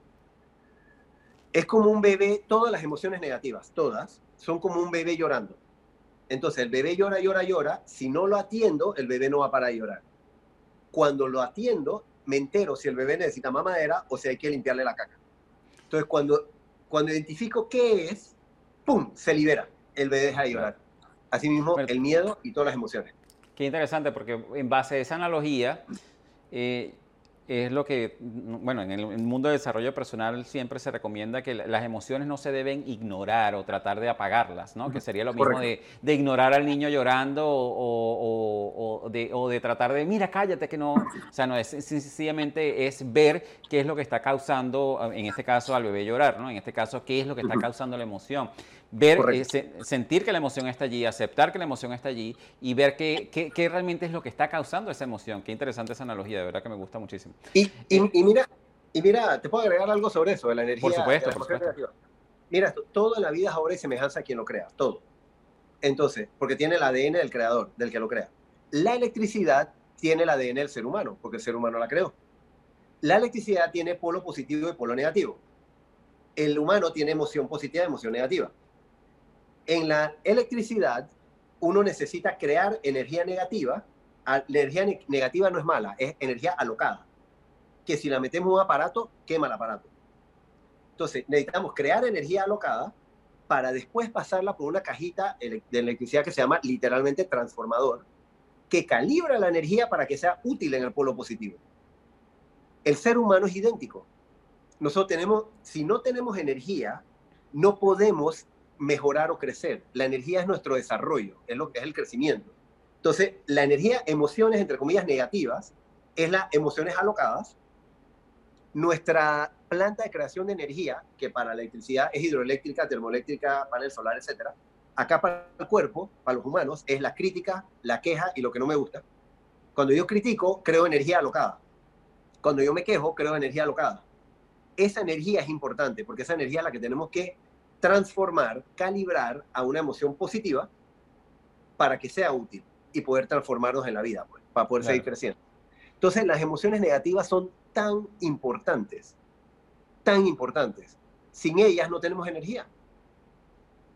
es como un bebé, todas las emociones negativas, todas, son como un bebé llorando. Entonces, el bebé llora, llora, llora. Si no lo atiendo, el bebé no va a parar de llorar. Cuando lo atiendo, me entero si el bebé necesita mamadera o si hay que limpiarle la caca. Entonces, cuando, cuando identifico qué es, ¡pum! Se libera el bebé deja de llorar. Asimismo, el miedo y todas las emociones. Qué interesante, porque en base a esa analogía, eh, es lo que, bueno, en el, mundo de desarrollo personal siempre se recomienda que las emociones no se deben ignorar o tratar de apagarlas, ¿no? Que sería lo mismo de, ignorar al niño llorando o, de, o, de, tratar de, mira, cállate, que no, o sea, no es sencillamente es ver qué es lo que está causando, en este caso al bebé llorar, ¿no? En este caso, qué es lo que está causando la emoción ver, eh, sentir que la emoción está allí, aceptar que la emoción está allí y ver qué, qué, realmente es lo que está causando esa emoción. Qué interesante esa analogía, de verdad que me gusta muchísimo. Y, y, mira, y mira, te puedo agregar algo sobre eso, de la energía. Por supuesto, por supuesto. Mira, todo en la vida es ahora y semejanza a quien lo crea, todo. Entonces, porque tiene el ADN del creador, del que lo crea. La electricidad tiene el ADN del ser humano, porque el ser humano la creó. La electricidad tiene polo positivo y polo negativo. El humano tiene emoción positiva y emoción negativa en la electricidad uno necesita crear energía negativa. La energía negativa no es mala, es energía alocada. Que si la metemos en un aparato, quema el aparato. Entonces, necesitamos crear energía alocada para después pasarla por una cajita de electricidad que se llama literalmente transformador, que calibra la energía para que sea útil en el polo positivo. El ser humano es idéntico. Nosotros tenemos, si no tenemos energía, no podemos mejorar o crecer. La energía es nuestro desarrollo, es lo que es el crecimiento. Entonces, la energía, emociones, entre comillas, negativas, es las emociones alocadas. Nuestra planta de creación de energía, que para la electricidad es hidroeléctrica, termoeléctrica, panel solar, etc. Acá para el cuerpo, para los humanos, es la crítica, la queja y lo que no me gusta. Cuando yo critico, creo energía alocada. Cuando yo me quejo, creo energía alocada. Esa energía es importante porque esa energía es la que tenemos que transformar, calibrar a una emoción positiva para que sea útil y poder transformarnos en la vida, pues, para poder seguir creciendo. Entonces, las emociones negativas son tan importantes, tan importantes. Sin ellas no tenemos energía.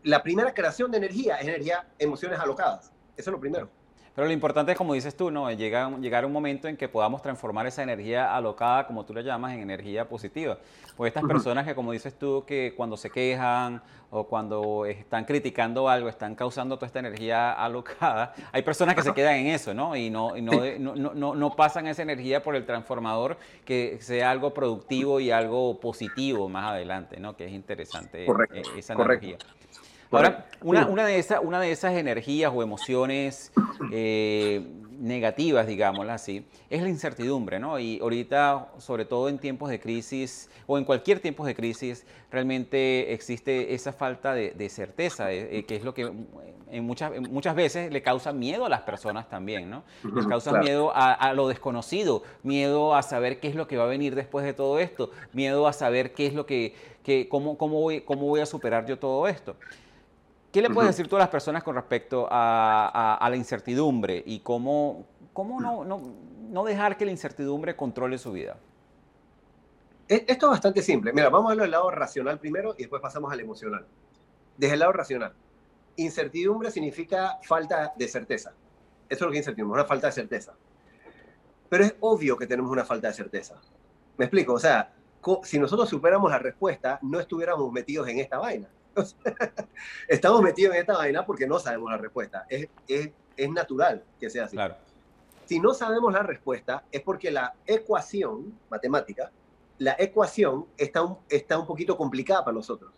La primera creación de energía es energía, emociones alocadas. Eso es lo primero. Pero lo importante es, como dices tú, ¿no? Llega, llegar un momento en que podamos transformar esa energía alocada, como tú la llamas, en energía positiva. Pues estas personas que, como dices tú, que cuando se quejan o cuando están criticando algo, están causando toda esta energía alocada, hay personas que se quedan en eso, ¿no? Y no, no, no, no, pasan esa energía por el transformador que sea algo productivo y algo positivo más adelante, ¿no? Que es interesante eh, esa energía. Ahora, una, una, de esas, una de esas energías o emociones eh, negativas, digámoslo así, es la incertidumbre, ¿no? Y ahorita, sobre todo en tiempos de crisis o en cualquier tiempo de crisis, realmente existe esa falta de, certeza, eh, eh, que es lo que en muchas, muchas veces le causa miedo a las personas también, ¿no? Les causa miedo a, lo desconocido, miedo a saber qué es lo que va a venir después de todo esto, miedo a saber qué es lo que, que cómo, cómo, voy, cómo voy a superar yo todo esto. ¿Qué le puedes decir tú a las personas con respecto a, la incertidumbre y cómo, cómo no, no, no, dejar que la incertidumbre controle su vida? E, esto es bastante simple. Mira, vamos a verlo del lado racional primero y después pasamos al emocional. Desde el lado racional, incertidumbre significa falta de certeza. Eso es lo que es incertidumbre, una falta de certeza. Pero es obvio que tenemos una falta de certeza. ¿Me explico? O sea, si nosotros superamos la respuesta, no estuviéramos metidos en esta vaina. [LAUGHS] Estamos metidos en esta vaina porque no sabemos la respuesta. Es, es, es natural que sea así. Claro. Si no sabemos la respuesta, es porque la ecuación matemática, la ecuación está un, está un poquito complicada para nosotros.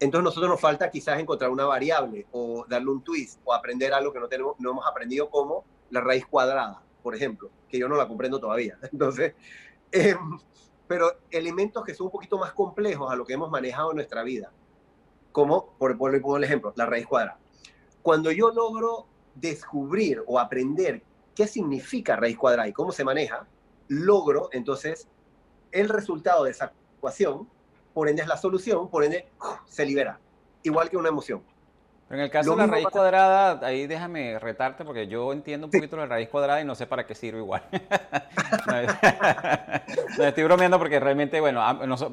Entonces nosotros nos falta quizás encontrar una variable o darle un twist o aprender algo que no, tenemos, no hemos aprendido como la raíz cuadrada, por ejemplo, que yo no la comprendo todavía. [LAUGHS] Entonces, eh, pero elementos que son un poquito más complejos a lo que hemos manejado en nuestra vida, como, por, por, por ejemplo, la raíz cuadrada. Cuando yo logro descubrir o aprender qué significa raíz cuadrada y cómo se maneja, logro entonces el resultado de esa ecuación, por ende es la solución, por ende se libera, igual que una emoción. Pero en el caso de la raíz cuadrada, ahí déjame retarte porque yo entiendo un poquito la raíz cuadrada y no sé para qué sirve igual. [LAUGHS] [LAUGHS] no, estoy bromeando porque realmente, bueno,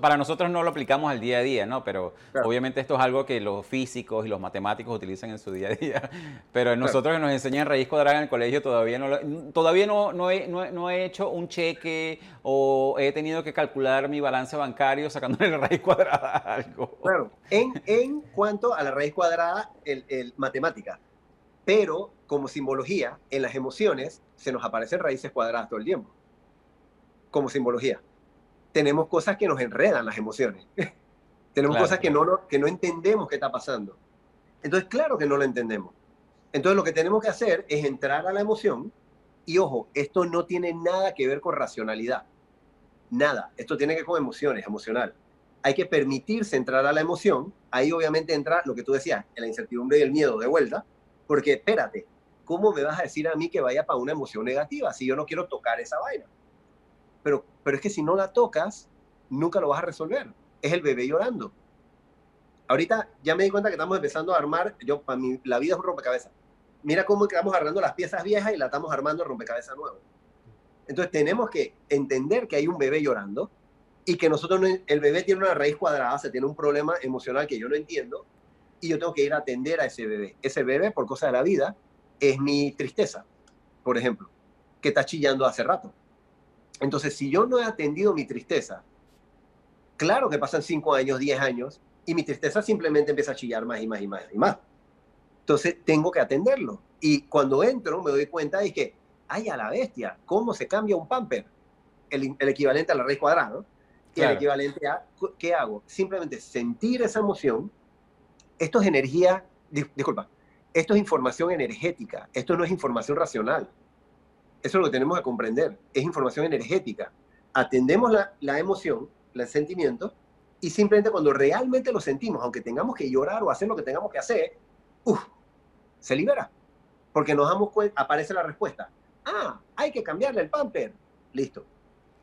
para nosotros no lo aplicamos al día a día, ¿no? Pero obviamente esto es algo que los físicos y los matemáticos utilizan en su día a día. [LAUGHS] Pero nosotros que nos enseñan raíz cuadrada en el colegio todavía no todavía no, no, he, no, he hecho un cheque o he tenido que calcular mi balance bancario sacándole la raíz cuadrada a algo. Claro, en, en cuanto a la raíz cuadrada, el, matemática, pero como simbología, en las emociones se nos aparecen raíces cuadradas todo el tiempo, como simbología. Tenemos cosas que nos enredan las emociones. [LAUGHS] Tenemos cosas que no, que no entendemos qué está pasando. Entonces, claro que no lo entendemos. Entonces, lo que tenemos que hacer es entrar a la emoción y, ojo, esto no tiene nada que ver con racionalidad. Nada. Esto tiene que ver con emociones, emocional hay que permitirse entrar a la emoción. Ahí obviamente entra lo que tú decías, la incertidumbre y el miedo de vuelta, porque espérate, ¿cómo me vas a decir a mí que vaya para una emoción negativa si yo no quiero tocar esa vaina? Pero, pero es que si no la tocas, nunca lo vas a resolver. Es el bebé llorando. Ahorita ya me di cuenta que estamos empezando a armar, yo para mí la vida es un rompecabezas. Mira cómo estamos agarrando las piezas viejas y la estamos armando rompecabezas nuevo. Entonces tenemos que entender que hay un bebé llorando, y que nosotros, el bebé tiene una raíz cuadrada, se tiene un problema emocional que yo no entiendo y yo tengo que ir a atender a ese bebé. Ese bebé, por cosa de la vida, es mi tristeza, por ejemplo, que está chillando hace rato. Entonces, si yo no he atendido mi tristeza, claro que pasan 5 años, 10 años, y mi tristeza simplemente empieza a chillar más y más y más y más. Entonces, tengo que atenderlo. Y cuando entro, me doy cuenta de que, ay, a la bestia, ¿cómo se cambia un pamper? El, el equivalente a la raíz cuadrada, ¿no? y el equivalente a, ¿qué hago? Simplemente sentir esa emoción. Esto es energía, disculpa, esto es información energética, esto no es información racional. Eso es lo que tenemos que comprender, es información energética. Atendemos la, la emoción, el sentimiento, y simplemente cuando realmente lo sentimos, aunque tengamos que llorar o hacer lo que tengamos que hacer, se libera. Porque nos damos cuenta, aparece la respuesta. Ah, hay que cambiarle el pamper. Listo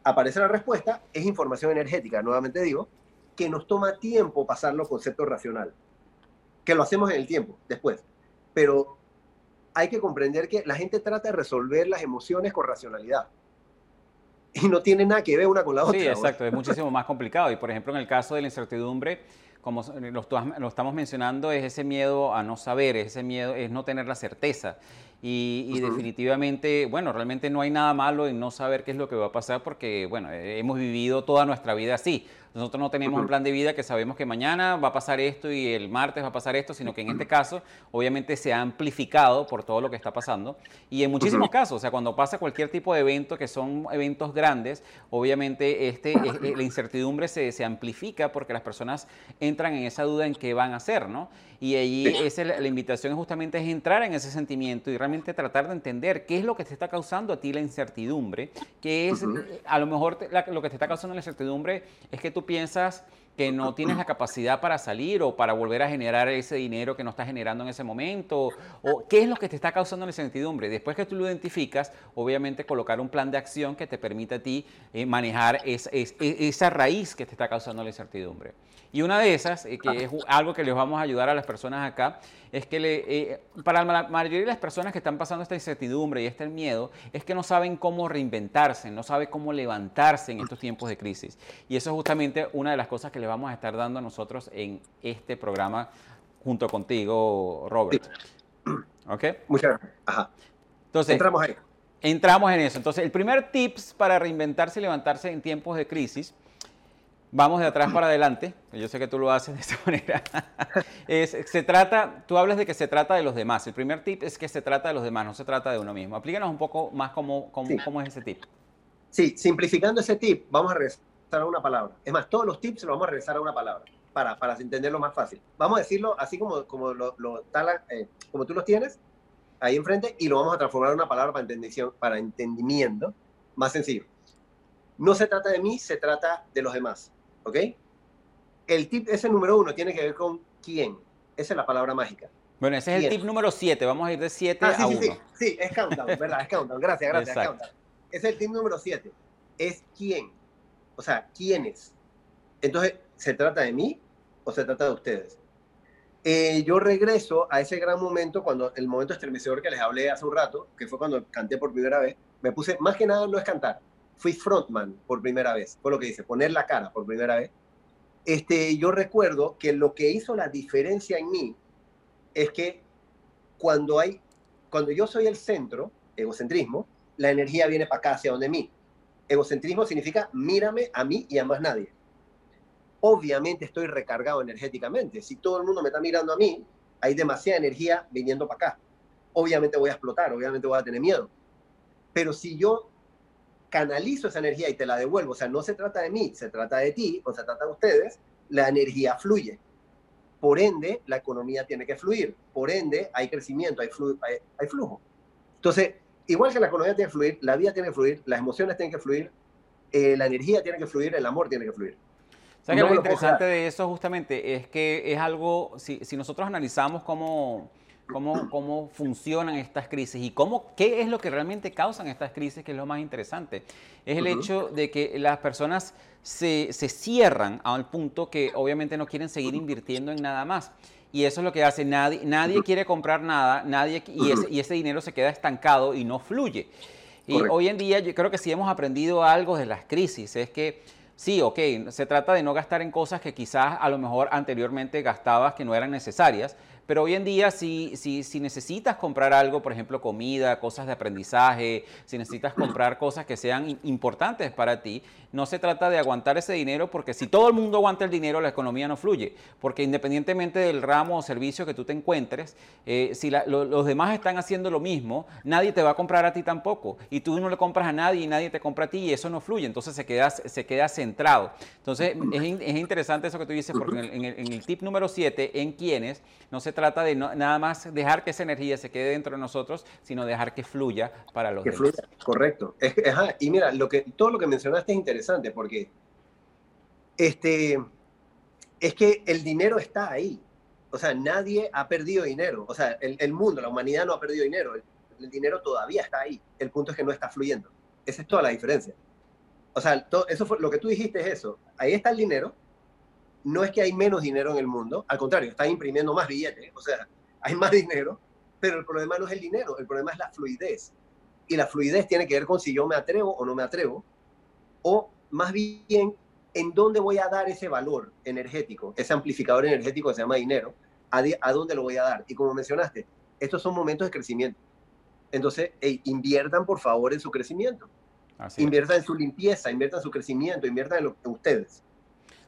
aparece la respuesta, es información energética, nuevamente digo, que nos toma tiempo pasarlo a concepto racional, que lo hacemos en el tiempo, después. Pero hay que comprender que la gente trata de resolver las emociones con racionalidad. Y no tiene nada que ver una con la otra. Sí, exacto, es [LAUGHS] muchísimo más complicado. Y por ejemplo, en el caso de la incertidumbre, como lo, estamos mencionando, es ese miedo a no saber, ese miedo, es no tener la certeza. Y, definitivamente, bueno, realmente no hay nada malo en no saber qué es lo que va a pasar porque, bueno, hemos vivido toda nuestra vida así. Nosotros no tenemos un plan de vida que sabemos que mañana va a pasar esto y el martes va a pasar esto, sino que en este caso obviamente se ha amplificado por todo lo que está pasando. Y en muchísimos casos, o sea, cuando pasa cualquier tipo de evento, que son eventos grandes, obviamente este, eh, la incertidumbre se, se amplifica porque las personas entran en esa duda en qué van a hacer, ¿no? Y ahí es la invitación justamente es entrar en ese sentimiento y realmente tratar de entender qué es lo que te está causando a ti la incertidumbre, que es, a lo mejor lo que te está causando la incertidumbre es que tú piensas que no tienes la capacidad para salir o para volver a generar ese dinero que no estás generando en ese momento? ¿O qué es lo que te está causando la incertidumbre? Después que tú lo identificas, obviamente colocar un plan de acción que te permita a ti eh, manejar esa raíz que te está causando la incertidumbre. Y una de esas, eh, que es algo que les vamos a ayudar a las personas acá, es que eh, para la mayoría de las personas que están pasando esta incertidumbre y este miedo, es que no saben cómo reinventarse, no saben cómo levantarse en estos tiempos de crisis. Y eso es justamente una de las cosas que le vamos a estar dando a nosotros en este programa junto contigo, Robert. ¿Ok? Muchas gracias. Ajá. Entonces, entramos ahí. Entramos en eso. Entonces, el primer tips para reinventarse y levantarse en tiempos de crisis Vamos de atrás para adelante, yo sé que tú lo haces de esta [LAUGHS] manera. es, se trata, tú hablas de que se trata de los demás. El primer tip es que se trata de los demás, no se trata de uno mismo. Aplícanos un poco más cómo, cómo, es ese tip. Sí, simplificando ese tip, vamos a regresar a una palabra. Es más, todos los tips los vamos a regresar a una palabra para, para entenderlo más fácil. Vamos a decirlo así como, como, lo, eh, como tú los tienes ahí enfrente y lo vamos a transformar en una palabra para, para entendimiento más sencillo. No se trata de mí, se trata de los demás. ¿Ok? El tip, ese número uno, tiene que ver con quién. Esa es la palabra mágica. Bueno, ese es el tip número 7. Vamos a ir de 7 ah, a 1. Sí, sí, sí, es countdown, ¿verdad? Es countdown. Gracias, gracias. Es countdown. Ese es el tip número 7. Es quién. O sea, quiénes. Entonces, ¿se trata de mí o se trata de ustedes? Eh, yo regreso a ese gran momento, cuando el momento estremecedor que les hablé hace un rato, que fue cuando canté por primera vez, me puse, más que nada no es cantar, fui frontman por primera vez, fue lo que dice, poner la cara por primera vez. Este, yo recuerdo que lo que hizo la diferencia en mí es que cuando hay, cuando yo soy el centro, egocentrismo, la energía viene para acá, hacia donde mí. Egocentrismo significa mírame a mí y a más nadie. Obviamente estoy recargado energéticamente. Si todo el mundo me está mirando a mí, hay demasiada energía viniendo para acá. Obviamente voy a explotar, obviamente voy a tener miedo. Pero si yo canalizo esa energía y te la devuelvo, o sea, no se trata de mí, se trata de ti o se trata de ustedes, la energía fluye. Por ende, la economía tiene que fluir. Por ende, hay crecimiento, hay, hay, flujo. Entonces, igual que la economía tiene que fluir, la vida tiene que fluir, las emociones tienen que fluir, eh, la energía tiene que fluir, el amor tiene que fluir. O sea, que lo interesante de eso justamente es que es algo, si, si nosotros analizamos cómo cómo, cómo funcionan estas crisis y cómo, qué es lo que realmente causan estas crisis, que es lo más interesante. Es el hecho de que las personas se, se cierran al punto que obviamente no quieren seguir invirtiendo en nada más. Y eso es lo que hace, nadie, nadie quiere comprar nada, nadie, y, ese, y ese dinero se queda estancado y no fluye. Y hoy en día yo creo que sí hemos aprendido algo de las crisis, es que sí, ok, se trata de no gastar en cosas que quizás a lo mejor anteriormente gastabas que no eran necesarias, pero hoy en día, si, si, si, necesitas comprar algo, por ejemplo, comida, cosas de aprendizaje, si necesitas comprar cosas que sean importantes para ti, no se trata de aguantar ese dinero porque si todo el mundo aguanta el dinero, la economía no fluye. Porque independientemente del ramo o servicio que tú te encuentres, eh, si los demás están haciendo lo mismo, nadie te va a comprar a ti tampoco. Y tú no le compras a nadie y nadie te compra a ti y eso no fluye. Entonces se queda, se queda centrado. Entonces es, es interesante eso que tú dices porque en el, en el tip número 7, en quienes no se trata de nada más dejar que esa energía se quede dentro de nosotros, sino dejar que fluya para los que demás. Fluya, correcto. y mira, lo que, todo lo que mencionaste es interesante porque este, es que el dinero está ahí. O sea, nadie ha perdido dinero. O sea, el, mundo, la humanidad no ha perdido dinero. El, el, dinero todavía está ahí. El punto es que no está fluyendo. Esa es toda la diferencia. O sea, todo, eso fue, lo que tú dijiste es eso. Ahí está el dinero, no es que hay menos dinero en el mundo, al contrario, están imprimiendo más billetes, o sea, hay más dinero, pero el problema no es el dinero, el problema es la fluidez. Y la fluidez tiene que ver con si yo me atrevo o no me atrevo, o más bien en dónde voy a dar ese valor energético, ese amplificador energético que se llama dinero, a, dónde lo voy a dar. Y como mencionaste, estos son momentos de crecimiento. Entonces, inviertan por favor en su crecimiento. inviertan en su limpieza, inviertan en su crecimiento, inviertan en, lo, en ustedes.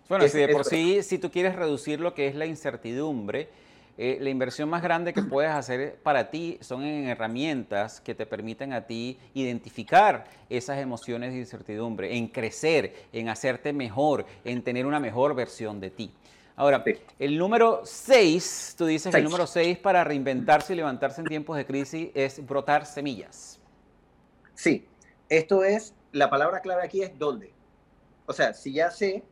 Bueno, si de por sí, si tú quieres reducir lo que es la incertidumbre, eh, la inversión más grande que puedes hacer para ti son en herramientas que te permiten a ti identificar esas emociones de incertidumbre, en crecer, en hacerte mejor, en tener una mejor versión de ti. Ahora, el número 6, tú dices que el número 6 para reinventarse y levantarse en tiempos de crisis es brotar semillas. Sí, esto es, la palabra clave aquí es dónde. O sea, si ya sé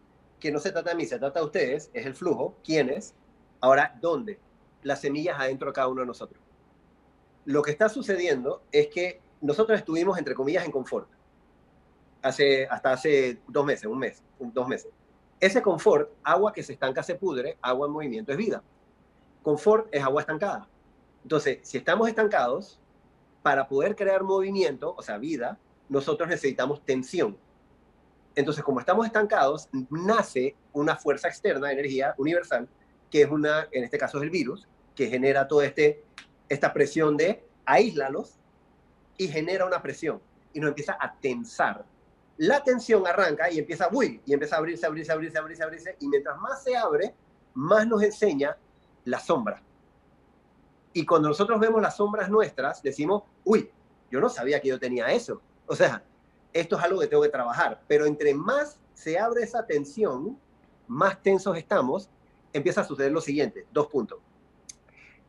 que no se trata de mí, se trata de ustedes, es el flujo, quiénes, ahora dónde, las semillas adentro de cada uno de nosotros. Lo que está sucediendo es que nosotros estuvimos, entre comillas, en confort, hace, hasta hace dos meses, un mes, dos meses. Ese confort, agua que se estanca se pudre, agua en movimiento es vida. Confort es agua estancada. Entonces, si estamos estancados, para poder crear movimiento, o sea, vida, nosotros necesitamos tensión. Entonces, como estamos estancados, nace una fuerza externa, energía universal, que es una, en este caso es el virus, que genera toda este, esta presión de aíslalos y genera una presión y nos empieza a tensar la tensión arranca y empieza, uy, y empieza a abrirse, abrirse, abrirse, abrirse, abrirse, y mientras más se abre, más nos enseña la sombra. Y cuando nosotros vemos las sombras nuestras, decimos, uy, yo no sabía que yo tenía eso. O sea, esto es algo que tengo que trabajar. Pero entre más se abre esa tensión, más tensos estamos, empieza a suceder lo siguiente, dos puntos.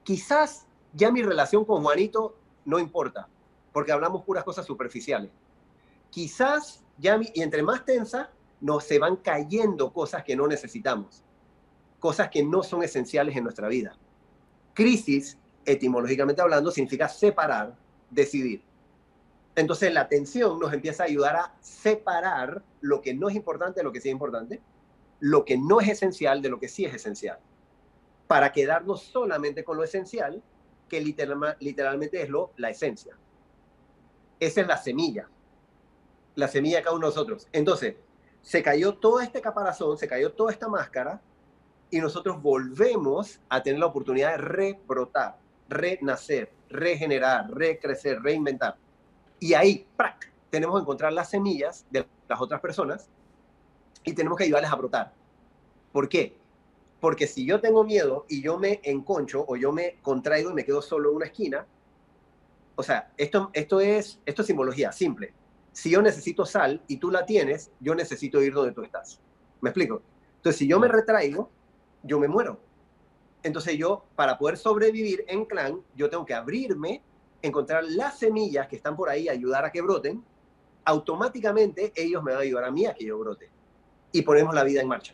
Quizás ya mi relación con Juanito no importa, porque hablamos puras cosas superficiales. Quizás ya, y entre más tensa, nos se van cayendo cosas que no necesitamos, cosas que no son esenciales en nuestra vida. Crisis, etimológicamente hablando, significa separar, decidir. Entonces la tensión nos empieza a ayudar a separar lo que no es importante de lo que sí es importante, lo que no es esencial de lo que sí es esencial, para quedarnos solamente con lo esencial, que literalmente es lo, la esencia. Esa es la semilla la semilla de cada uno de nosotros. Entonces, se cayó todo este caparazón, se cayó toda esta máscara y nosotros volvemos a tener la oportunidad de rebrotar, renacer, regenerar, recrecer, reinventar. Y ahí, ¡prac! tenemos que encontrar las semillas de las otras personas y tenemos que ayudarles a brotar. ¿Por qué? Porque si yo tengo miedo y yo me enconcho o yo me contraigo y me quedo solo en una esquina, o sea, esto, esto, es, esto es simbología simple si yo necesito sal y tú la tienes, yo necesito ir donde tú estás. ¿Me explico? Entonces, si yo me retraigo, yo me muero. Entonces yo, para poder sobrevivir en clan, yo tengo que abrirme, encontrar las semillas que están por ahí, ayudar a que broten. Automáticamente ellos me van a ayudar a mí a que yo brote. Y ponemos la vida en marcha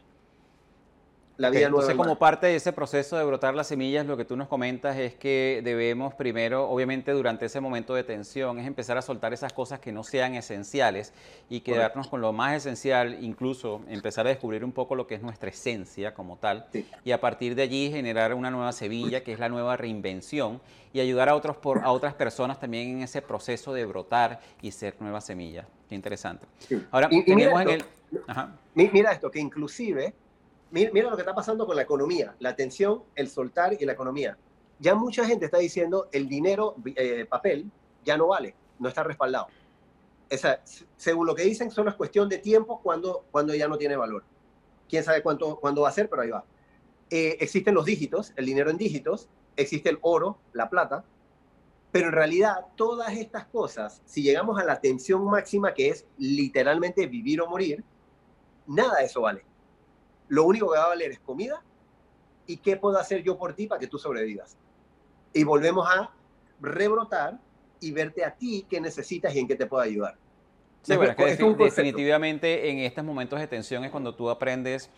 la vida Entonces, como parte de ese proceso de brotar las semillas, lo que tú nos comentas es que debemos primero, obviamente durante ese momento de tensión, es empezar a soltar esas cosas que no sean esenciales y quedarnos con lo más esencial, incluso empezar a descubrir un poco lo que es nuestra esencia como tal, y a partir de allí generar una nueva semilla, que es la nueva reinvención, y ayudar a, otros por, a otras personas también en ese proceso de brotar y ser nuevas semillas. Qué interesante. Ahora, tenemos en el... Mira esto, que inclusive mira, lo que está pasando con la economía, la atención, el soltar y la economía. Ya mucha gente está diciendo el dinero, eh, papel, ya no vale, no está respaldado. Esa, según lo que dicen, solo es cuestión de tiempo cuando, cuando ya no tiene valor. Quién sabe cuánto, cuándo va a ser, pero ahí va. Eh, existen los dígitos, el dinero en dígitos, existe el oro, la plata, pero en realidad todas estas cosas, si llegamos a la tensión máxima que es literalmente vivir o morir, nada de eso vale lo único que va a valer es comida y qué puedo hacer yo por ti para que tú sobrevivas. Y volvemos a rebrotar y verte a ti qué necesitas y en qué te puedo ayudar. Sí, bueno, es que definitivamente en estos momentos de tensión es cuando tú aprendes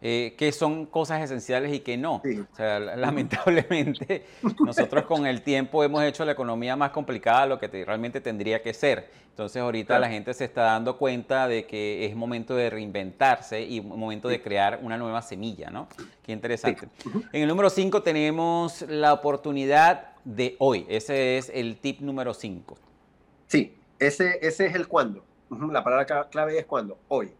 eh, que son cosas esenciales y que no. O sea, lamentablemente [LAUGHS] nosotros con el tiempo hemos hecho la economía más complicada de lo que realmente tendría que ser. Entonces ahorita la gente se está dando cuenta de que es momento de reinventarse y momento de crear una nueva semilla, ¿no? Qué interesante. En el número 5 tenemos la oportunidad de hoy. Ese es el tip número 5. Sí, ese, ese es el cuándo. La palabra clave es cuándo, hoy.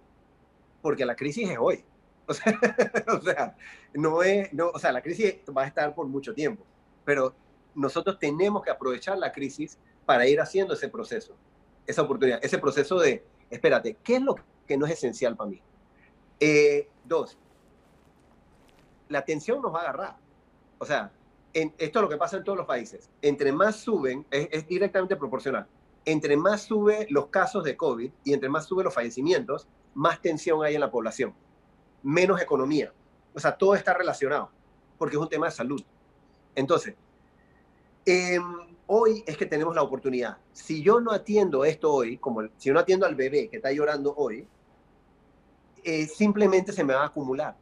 Porque la crisis es hoy. [LAUGHS] [LAUGHS] O sea, no es, no, o sea, la crisis va a estar por mucho tiempo, pero nosotros tenemos que aprovechar la crisis para ir haciendo ese proceso, esa oportunidad, ese proceso de, espérate, ¿qué es lo que no es esencial para mí? Eh, dos, la tensión nos va a agarrar. O sea, esto es lo que pasa en todos los países. Entre más suben, es, directamente proporcional. Entre más suben los casos de COVID y entre más suben los fallecimientos, más tensión hay en la población menos economía. O sea, todo está relacionado, porque es un tema de salud. Entonces, em, hoy es que tenemos la oportunidad. Si yo no atiendo esto hoy, como si yo no atiendo al bebé que está llorando hoy, eh, simplemente se me va a acumular.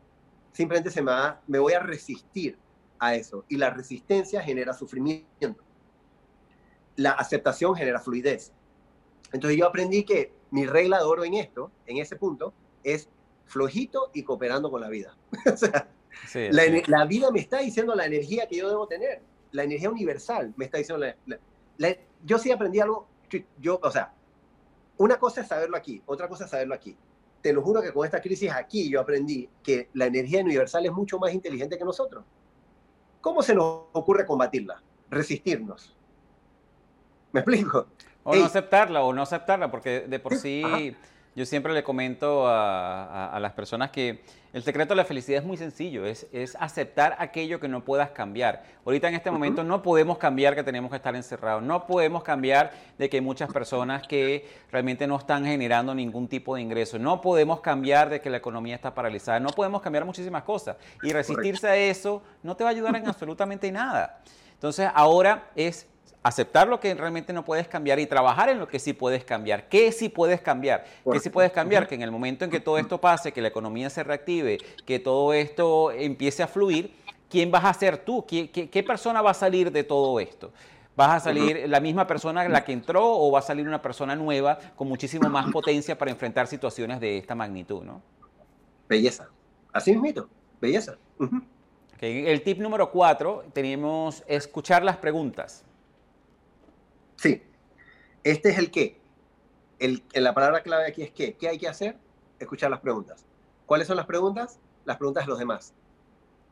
Simplemente se me va, me voy a resistir a eso. Y la resistencia genera sufrimiento. La aceptación genera fluidez. Entonces yo aprendí que mi regla de oro en esto, en ese punto, es flojito y cooperando con la vida. [LAUGHS] o sea, la, vida me está diciendo la energía que yo debo tener, la energía universal me está diciendo. yo sí aprendí algo, yo, o sea, una cosa es saberlo aquí, otra cosa es saberlo aquí. Te lo juro que con esta crisis aquí yo aprendí que la energía universal es mucho más inteligente que nosotros. ¿Cómo se nos ocurre combatirla? Resistirnos. ¿Me explico? O no aceptarla, o no aceptarla, porque de por sí yo siempre le comento a, las personas que el secreto de la felicidad es muy sencillo, es, es aceptar aquello que no puedas cambiar. Ahorita en este momento no podemos cambiar que tenemos que estar encerrados, no podemos cambiar de que hay muchas personas que realmente no están generando ningún tipo de ingreso, no podemos cambiar de que la economía está paralizada, no podemos cambiar muchísimas cosas. Y resistirse a eso no te va a ayudar en absolutamente nada. Entonces ahora es aceptar lo que realmente no puedes cambiar y trabajar en lo que sí puedes cambiar. ¿Qué sí puedes cambiar? ¿Qué sí puedes cambiar? Que en el momento en que todo esto pase, que la economía se reactive, que todo esto empiece a fluir, ¿quién vas a ser tú? ¿Qué, persona va a salir de todo esto? ¿Vas a salir la misma persona la que entró o va a salir una persona nueva con muchísimo más potencia para enfrentar situaciones de esta magnitud? ¿no? Belleza. Así es mito. Belleza. El tip número cuatro tenemos escuchar las preguntas. Sí, este es el qué. El, la palabra clave aquí es qué. ¿Qué hay que hacer? Escuchar las preguntas. ¿Cuáles son las preguntas? Las preguntas de los demás.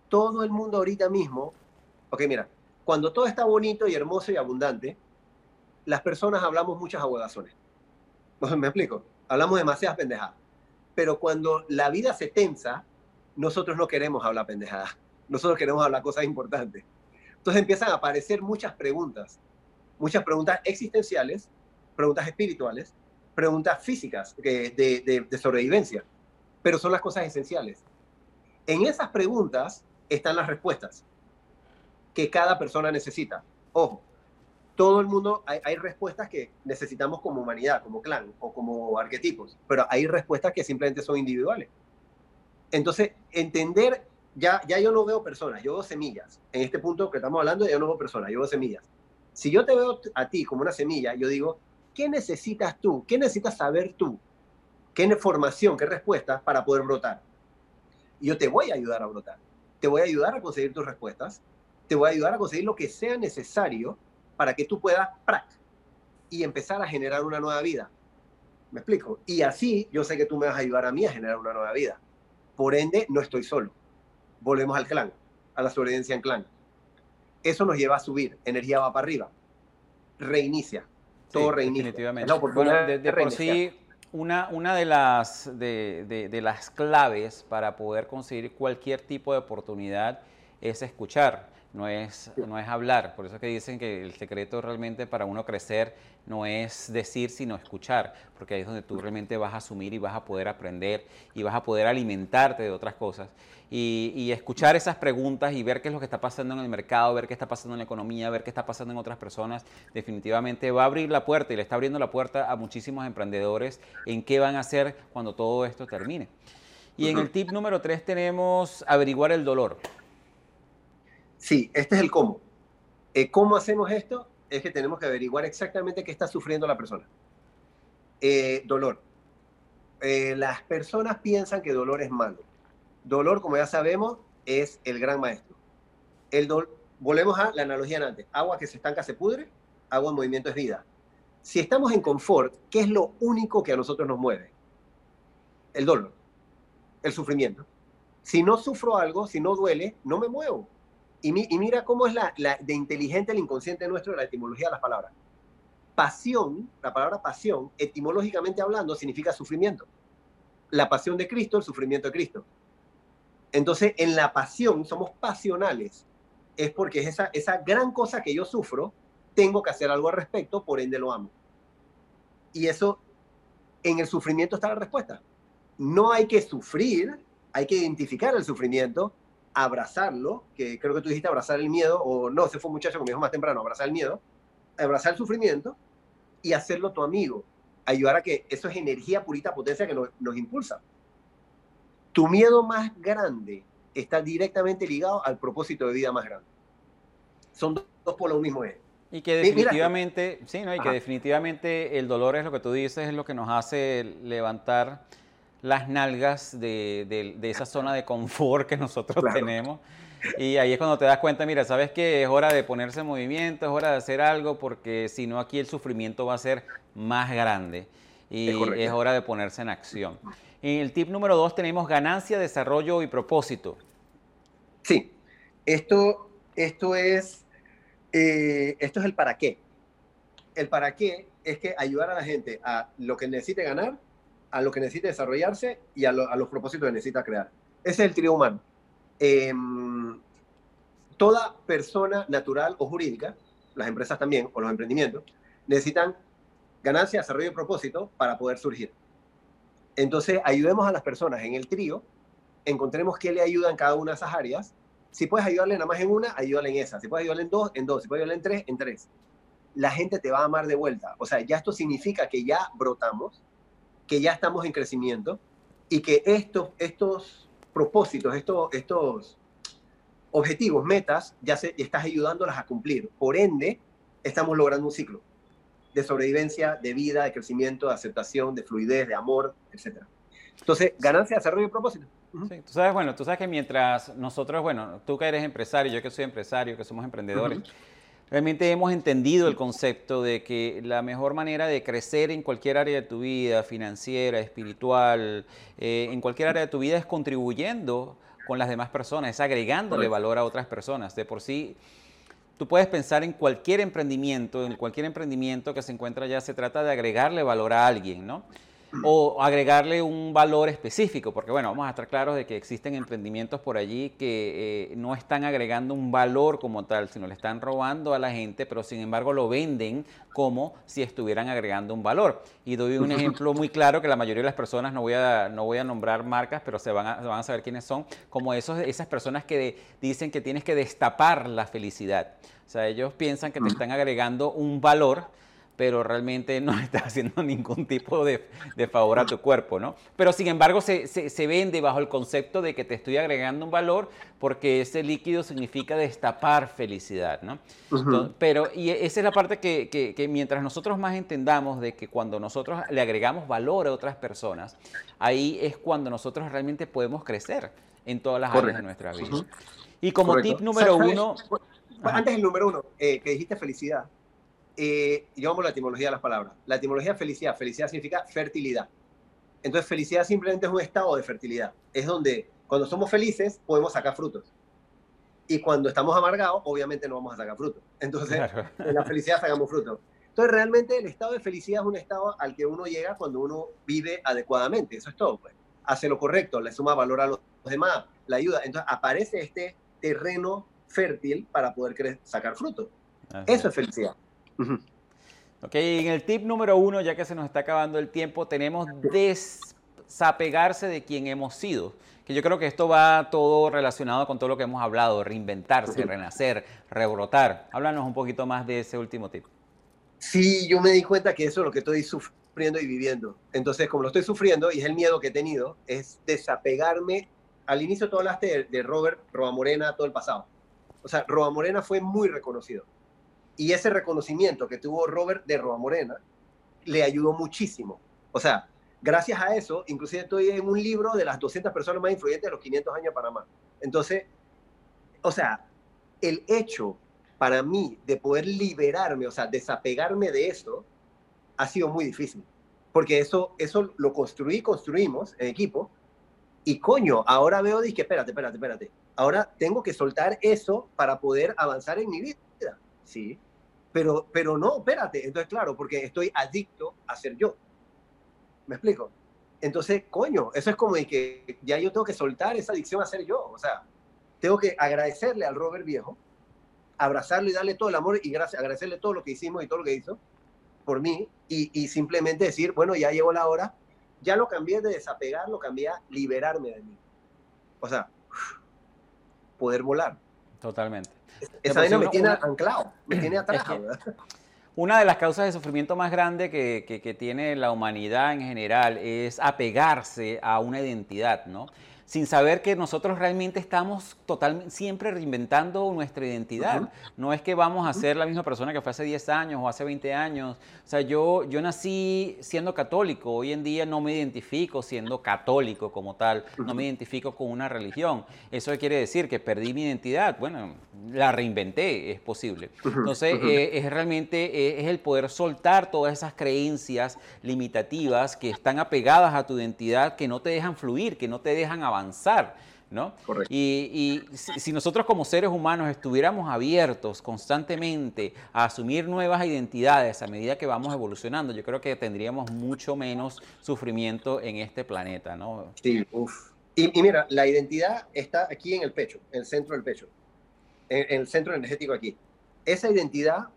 Todo el mundo ahorita mismo, ok, mira, cuando todo está bonito y hermoso y abundante, las personas hablamos muchas aguadazones. ¿Me explico? Hablamos demasiadas pendejadas. Pero cuando la vida se tensa, nosotros no queremos hablar pendejadas. Nosotros queremos hablar cosas importantes. Entonces empiezan a aparecer muchas preguntas muchas preguntas existenciales, preguntas espirituales, preguntas físicas de, sobrevivencia, pero son las cosas esenciales. En esas preguntas están las respuestas que cada persona necesita. Ojo, todo el mundo, hay, hay, respuestas que necesitamos como humanidad, como clan o como arquetipos, pero hay respuestas que simplemente son individuales. Entonces, entender, ya, ya yo no veo personas, yo veo semillas. En este punto que estamos hablando, yo no veo personas, yo veo semillas. Si yo te veo a ti como una semilla, yo digo, ¿qué necesitas tú? ¿Qué necesitas saber tú? ¿Qué información, qué respuestas para poder brotar? Y yo te voy a ayudar a brotar. Te voy a ayudar a conseguir tus respuestas. Te voy a ayudar a conseguir lo que sea necesario para que tú puedas prac, y empezar a generar una nueva vida. ¿Me explico? Y así yo sé que tú me vas a ayudar a mí a generar una nueva vida. Por ende, no estoy solo. Volvemos al clan, a la sobrevivencia en clan. Eso nos lleva a subir, energía va para arriba, reinicia, todo reinicia. Definitivamente. de, por sí, una, una de, las, de, de, las claves para poder conseguir cualquier tipo de oportunidad es escuchar, no es, no es hablar. Por eso que dicen que el secreto realmente para uno crecer no es decir, sino escuchar, porque ahí es donde tú realmente vas a asumir y vas a poder aprender y vas a poder alimentarte de otras cosas y, escuchar esas preguntas y ver qué es lo que está pasando en el mercado, ver qué está pasando en la economía, ver qué está pasando en otras personas, definitivamente va a abrir la puerta y le está abriendo la puerta a muchísimos emprendedores en qué van a hacer cuando todo esto termine. Y en el tip número tres tenemos averiguar el dolor. Sí, este es el cómo. Eh, ¿Cómo hacemos esto? Es que tenemos que averiguar exactamente qué está sufriendo la persona. Eh, dolor. Eh, las personas piensan que dolor es malo Dolor, como ya sabemos, es el gran maestro. El Volvemos a la analogía de antes. Agua que se estanca se pudre, agua en movimiento es vida. Si estamos en confort, ¿qué es lo único que a nosotros nos mueve? El dolor, el sufrimiento. Si no sufro algo, si no duele, no me muevo. Y, mira cómo es la, de inteligente el inconsciente nuestro la etimología de las palabras. Pasión, la palabra pasión, etimológicamente hablando, significa sufrimiento. La pasión de Cristo, el sufrimiento de Cristo. Entonces, en la pasión, somos pasionales. Es porque es esa, esa gran cosa que yo sufro, tengo que hacer algo al respecto, por ende lo amo. Y eso, en el sufrimiento está la respuesta. No hay que sufrir, hay que identificar el sufrimiento, abrazarlo, que creo que tú dijiste abrazar el miedo, o no, se fue un muchacho que me dijo más temprano, abrazar el miedo, abrazar el sufrimiento y hacerlo tu amigo, ayudar a que eso es energía purita potencia que nos, nos impulsa. tu miedo más grande está directamente ligado al propósito de vida más grande. Son dos por lo mismo eje. Y que definitivamente, sí, ¿no? Y que definitivamente el dolor es lo que tú dices, es lo que nos hace levantar las nalgas de, esa zona de confort que nosotros tenemos. Y ahí es cuando te das cuenta, mira, sabes que es hora de ponerse en movimiento, es hora de hacer algo, porque si no aquí el sufrimiento va a ser más grande y es, hora de ponerse en acción. En el tip número dos tenemos ganancia, desarrollo y propósito. Sí, esto, esto, es, eh, esto es el para qué. El para qué es que ayudar a la gente a lo que necesite ganar, a lo que necesite desarrollarse y a, los propósitos que necesita crear. Ese es el trío humano. Em, toda persona natural o jurídica, las empresas también, o los emprendimientos, necesitan ganancia, desarrollo y propósito para poder surgir. Entonces, ayudemos a las personas en el trío, encontremos qué le ayuda en cada una de esas áreas. Si puedes ayudarle nada más en una, ayúdale en esa. Si puedes ayudarle en dos, en dos. Si puedes ayudarle en tres, en tres. La gente te va a amar de vuelta. O sea, ya esto significa que ya brotamos, que ya estamos en crecimiento y que estos, estos propósitos, estos, estos objetivos, metas, ya se, estás ayudándolas a cumplir. Por ende, estamos logrando un ciclo de sobrevivencia, de vida, de crecimiento, de aceptación, de fluidez, de amor, etc. Entonces, ganancia, desarrollo y propósito. Sí, tú sabes, bueno, tú sabes que mientras nosotros, bueno, tú que eres empresario, yo que soy empresario, que somos emprendedores, realmente hemos entendido el concepto de que la mejor manera de crecer en cualquier área de tu vida, financiera, espiritual, eh, en cualquier área de tu vida es contribuyendo con las demás personas, es agregándole valor a otras personas. De por sí, tú puedes pensar en cualquier emprendimiento, en cualquier emprendimiento que se encuentra ya, se trata de agregarle valor a alguien, ¿no? O agregarle un valor específico, porque bueno, vamos a estar claros de que existen emprendimientos por allí que eh, no están agregando un valor como tal, sino le están robando a la gente, pero sin embargo lo venden como si estuvieran agregando un valor. Y doy un ejemplo muy claro que la mayoría de las personas, no voy a, no voy a nombrar marcas, pero se van, a, van a saber quiénes son, como esos, esas personas que dicen que tienes que destapar la felicidad. O sea, ellos piensan que te están agregando un valor pero realmente no [LAUGHS] estás haciendo ningún tipo de, favor a tu cuerpo, ¿no? Pero sin embargo se, se, vende bajo el concepto de que te estoy agregando un valor porque ese líquido significa destapar felicidad, ¿no? pero, y esa es la parte que, que, mientras nosotros más entendamos de que cuando nosotros le agregamos valor a otras personas, ahí es cuando nosotros realmente podemos crecer en todas las áreas de nuestra vida. Y como tip número uno... Antes el número uno, eh, que dijiste felicidad eh, llevamos la etimología de las palabras. La etimología de felicidad, felicidad significa fertilidad. Entonces, felicidad simplemente es un estado de fertilidad. Es donde cuando somos felices podemos sacar frutos. Y cuando estamos amargados, obviamente no vamos a sacar frutos. Entonces, en la felicidad sacamos frutos. Entonces, realmente el estado de felicidad es un estado al que uno llega cuando uno vive adecuadamente. Eso es todo. Pues. Hace lo correcto, le suma valor a los demás, la ayuda. Entonces, aparece este terreno fértil para poder sacar frutos. Eso es felicidad. Ok, en el tip número uno, ya que se nos está acabando el tiempo, tenemos desapegarse de quien hemos sido. Que yo creo que esto va todo relacionado con todo lo que hemos hablado, reinventarse, renacer, rebrotar. Háblanos un poquito más de ese último tip. Sí, yo me di cuenta que eso es lo que estoy sufriendo y viviendo. Entonces, como lo estoy sufriendo y es el miedo que he tenido, es desapegarme. Al inicio tú hablaste de, de Robert Roa Morena, todo el pasado. O sea, Roa Morena fue muy reconocido y ese reconocimiento que tuvo Robert de Roa Morena le ayudó muchísimo. O sea, gracias a eso, inclusive estoy en un libro de las 200 personas más influyentes de los 500 años de Panamá. Entonces, o sea, el hecho para mí de poder liberarme, o sea, desapegarme de eso, ha sido muy difícil. Porque eso, eso lo construí, construimos en equipo. Y coño, ahora veo, dije, espérate, espérate, espérate. Ahora tengo que soltar eso para poder avanzar en mi vida. Sí, pero, pero no, espérate. Entonces, claro, porque estoy adicto a ser yo. ¿Me explico? Entonces, coño, eso es como que ya yo tengo que soltar esa adicción a ser yo. O sea, tengo que agradecerle al Robert viejo, abrazarlo y darle todo el amor y gracias, agradecerle todo lo que hicimos y todo lo que hizo por mí y, y simplemente decir, bueno, ya llegó la hora, ya lo cambié de desapegar, lo cambié a liberarme de mí. O sea, poder volar. Totalmente. Esa vaina me tiene anclado, me tiene atrás. una de las causas de sufrimiento más grande que, tiene la humanidad en general es apegarse a una identidad, ¿no? Sin saber que nosotros realmente estamos totalmente siempre reinventando nuestra identidad. No es que vamos a ser la misma persona que fue hace 10 años o hace 20 años. O sea, yo, yo nací siendo católico, hoy en día no me identifico siendo católico como tal, no me identifico con una religión. Eso quiere decir que perdí mi identidad. Bueno, la reinventé, es posible. Entonces, eh, es realmente eh, es el poder soltar todas esas creencias limitativas que están apegadas a tu identidad, que no te dejan fluir, que no te dejan avanzar. ¿No? Y, si, nosotros como seres humanos estuviéramos abiertos constantemente a asumir nuevas identidades a medida que vamos evolucionando, yo creo que tendríamos mucho menos sufrimiento en este planeta, ¿no? Sí, uff. Y, mira, la identidad está aquí en el pecho, en el centro del pecho, en el centro energético aquí. Esa identidad,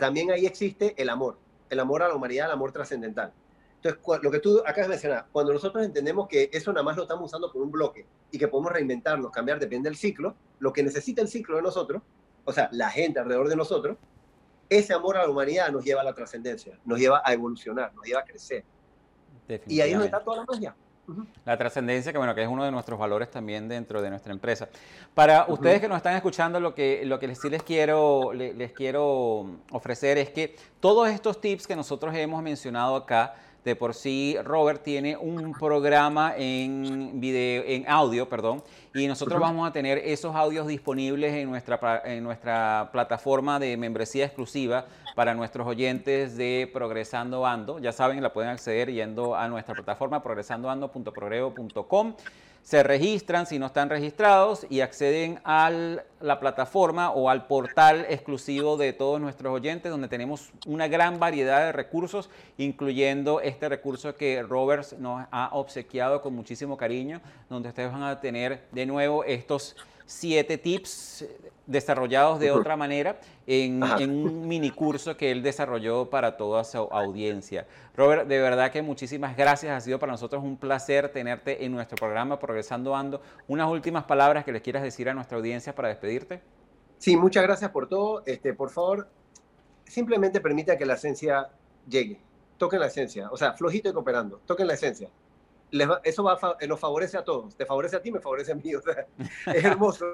también ahí existe el amor, el amor a la humanidad, el amor trascendental. Entonces, lo que tú acabas de mencionar, cuando nosotros entendemos que eso nada más lo estamos usando por un bloque y que podemos reinventarnos, cambiar, depende del ciclo, lo que necesita el ciclo de nosotros, o sea, la gente alrededor de nosotros, ese amor a la humanidad nos lleva a la trascendencia, nos lleva a evolucionar, nos lleva a crecer. Y ahí es donde está toda la magia. La trascendencia, que bueno, que es uno de nuestros valores también dentro de nuestra empresa. Para ustedes que nos están escuchando, lo que, lo que sí les quiero, les quiero ofrecer es que todos estos tips que nosotros hemos mencionado acá, de por sí, Robert tiene un programa en video, en audio, perdón, y nosotros vamos a tener esos audios disponibles en nuestra, en nuestra plataforma de membresía exclusiva para nuestros oyentes de Progresando Ando. Ya saben, la pueden acceder yendo a nuestra plataforma progresandoando.progreo.com se registran si no están registrados y acceden a la plataforma o al portal exclusivo de todos nuestros oyentes donde tenemos una gran variedad de recursos, incluyendo este recurso que Roberts nos ha obsequiado con muchísimo cariño, donde ustedes van a tener de nuevo estos siete tips desarrollados de otra manera en, un mini curso que él desarrolló para toda su audiencia. Robert, de verdad que muchísimas gracias. Ha sido para nosotros un placer tenerte en nuestro programa Progresando Ando. Unas últimas palabras que les quieras decir a nuestra audiencia para despedirte. Sí, muchas gracias por todo. Este, por favor, simplemente permita que la esencia llegue. Toquen la esencia. O sea, flojito y cooperando. Toquen la esencia eso va nos favorece a todos. Te favorece a ti, me favorece a mí. [LAUGHS] O sea, es hermoso.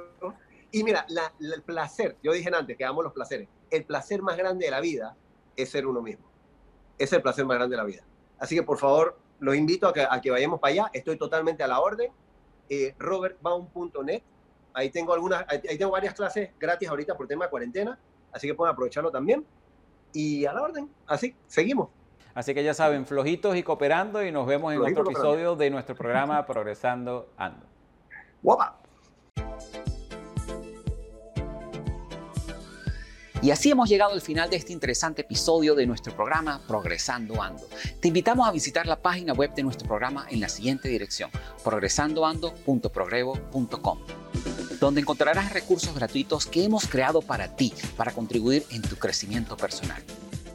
Y mira, el placer, yo dije antes que amo los placeres. El placer más grande de la vida es ser uno mismo. Es el placer más grande de la vida. Así que por favor, los invito a que, a que vayamos para allá. Estoy totalmente a la orden. Eh, robertbaum.net. Ahí tengo algunas, ahí tengo varias clases gratis ahorita por tema de cuarentena. Así que pueden aprovecharlo también. Y a la orden. Así, seguimos. Así que ya saben, flojitos y cooperando y nos vemos en otro episodio de nuestro programa [LAUGHS] Progresando Ando. ¡Guapa! Y así hemos llegado al final de este interesante episodio de nuestro programa Progresando Ando. Te invitamos a visitar la página web de nuestro programa en la siguiente dirección, progresandoando.progrevo.com, donde encontrarás recursos gratuitos que hemos creado para ti, para contribuir en tu crecimiento personal.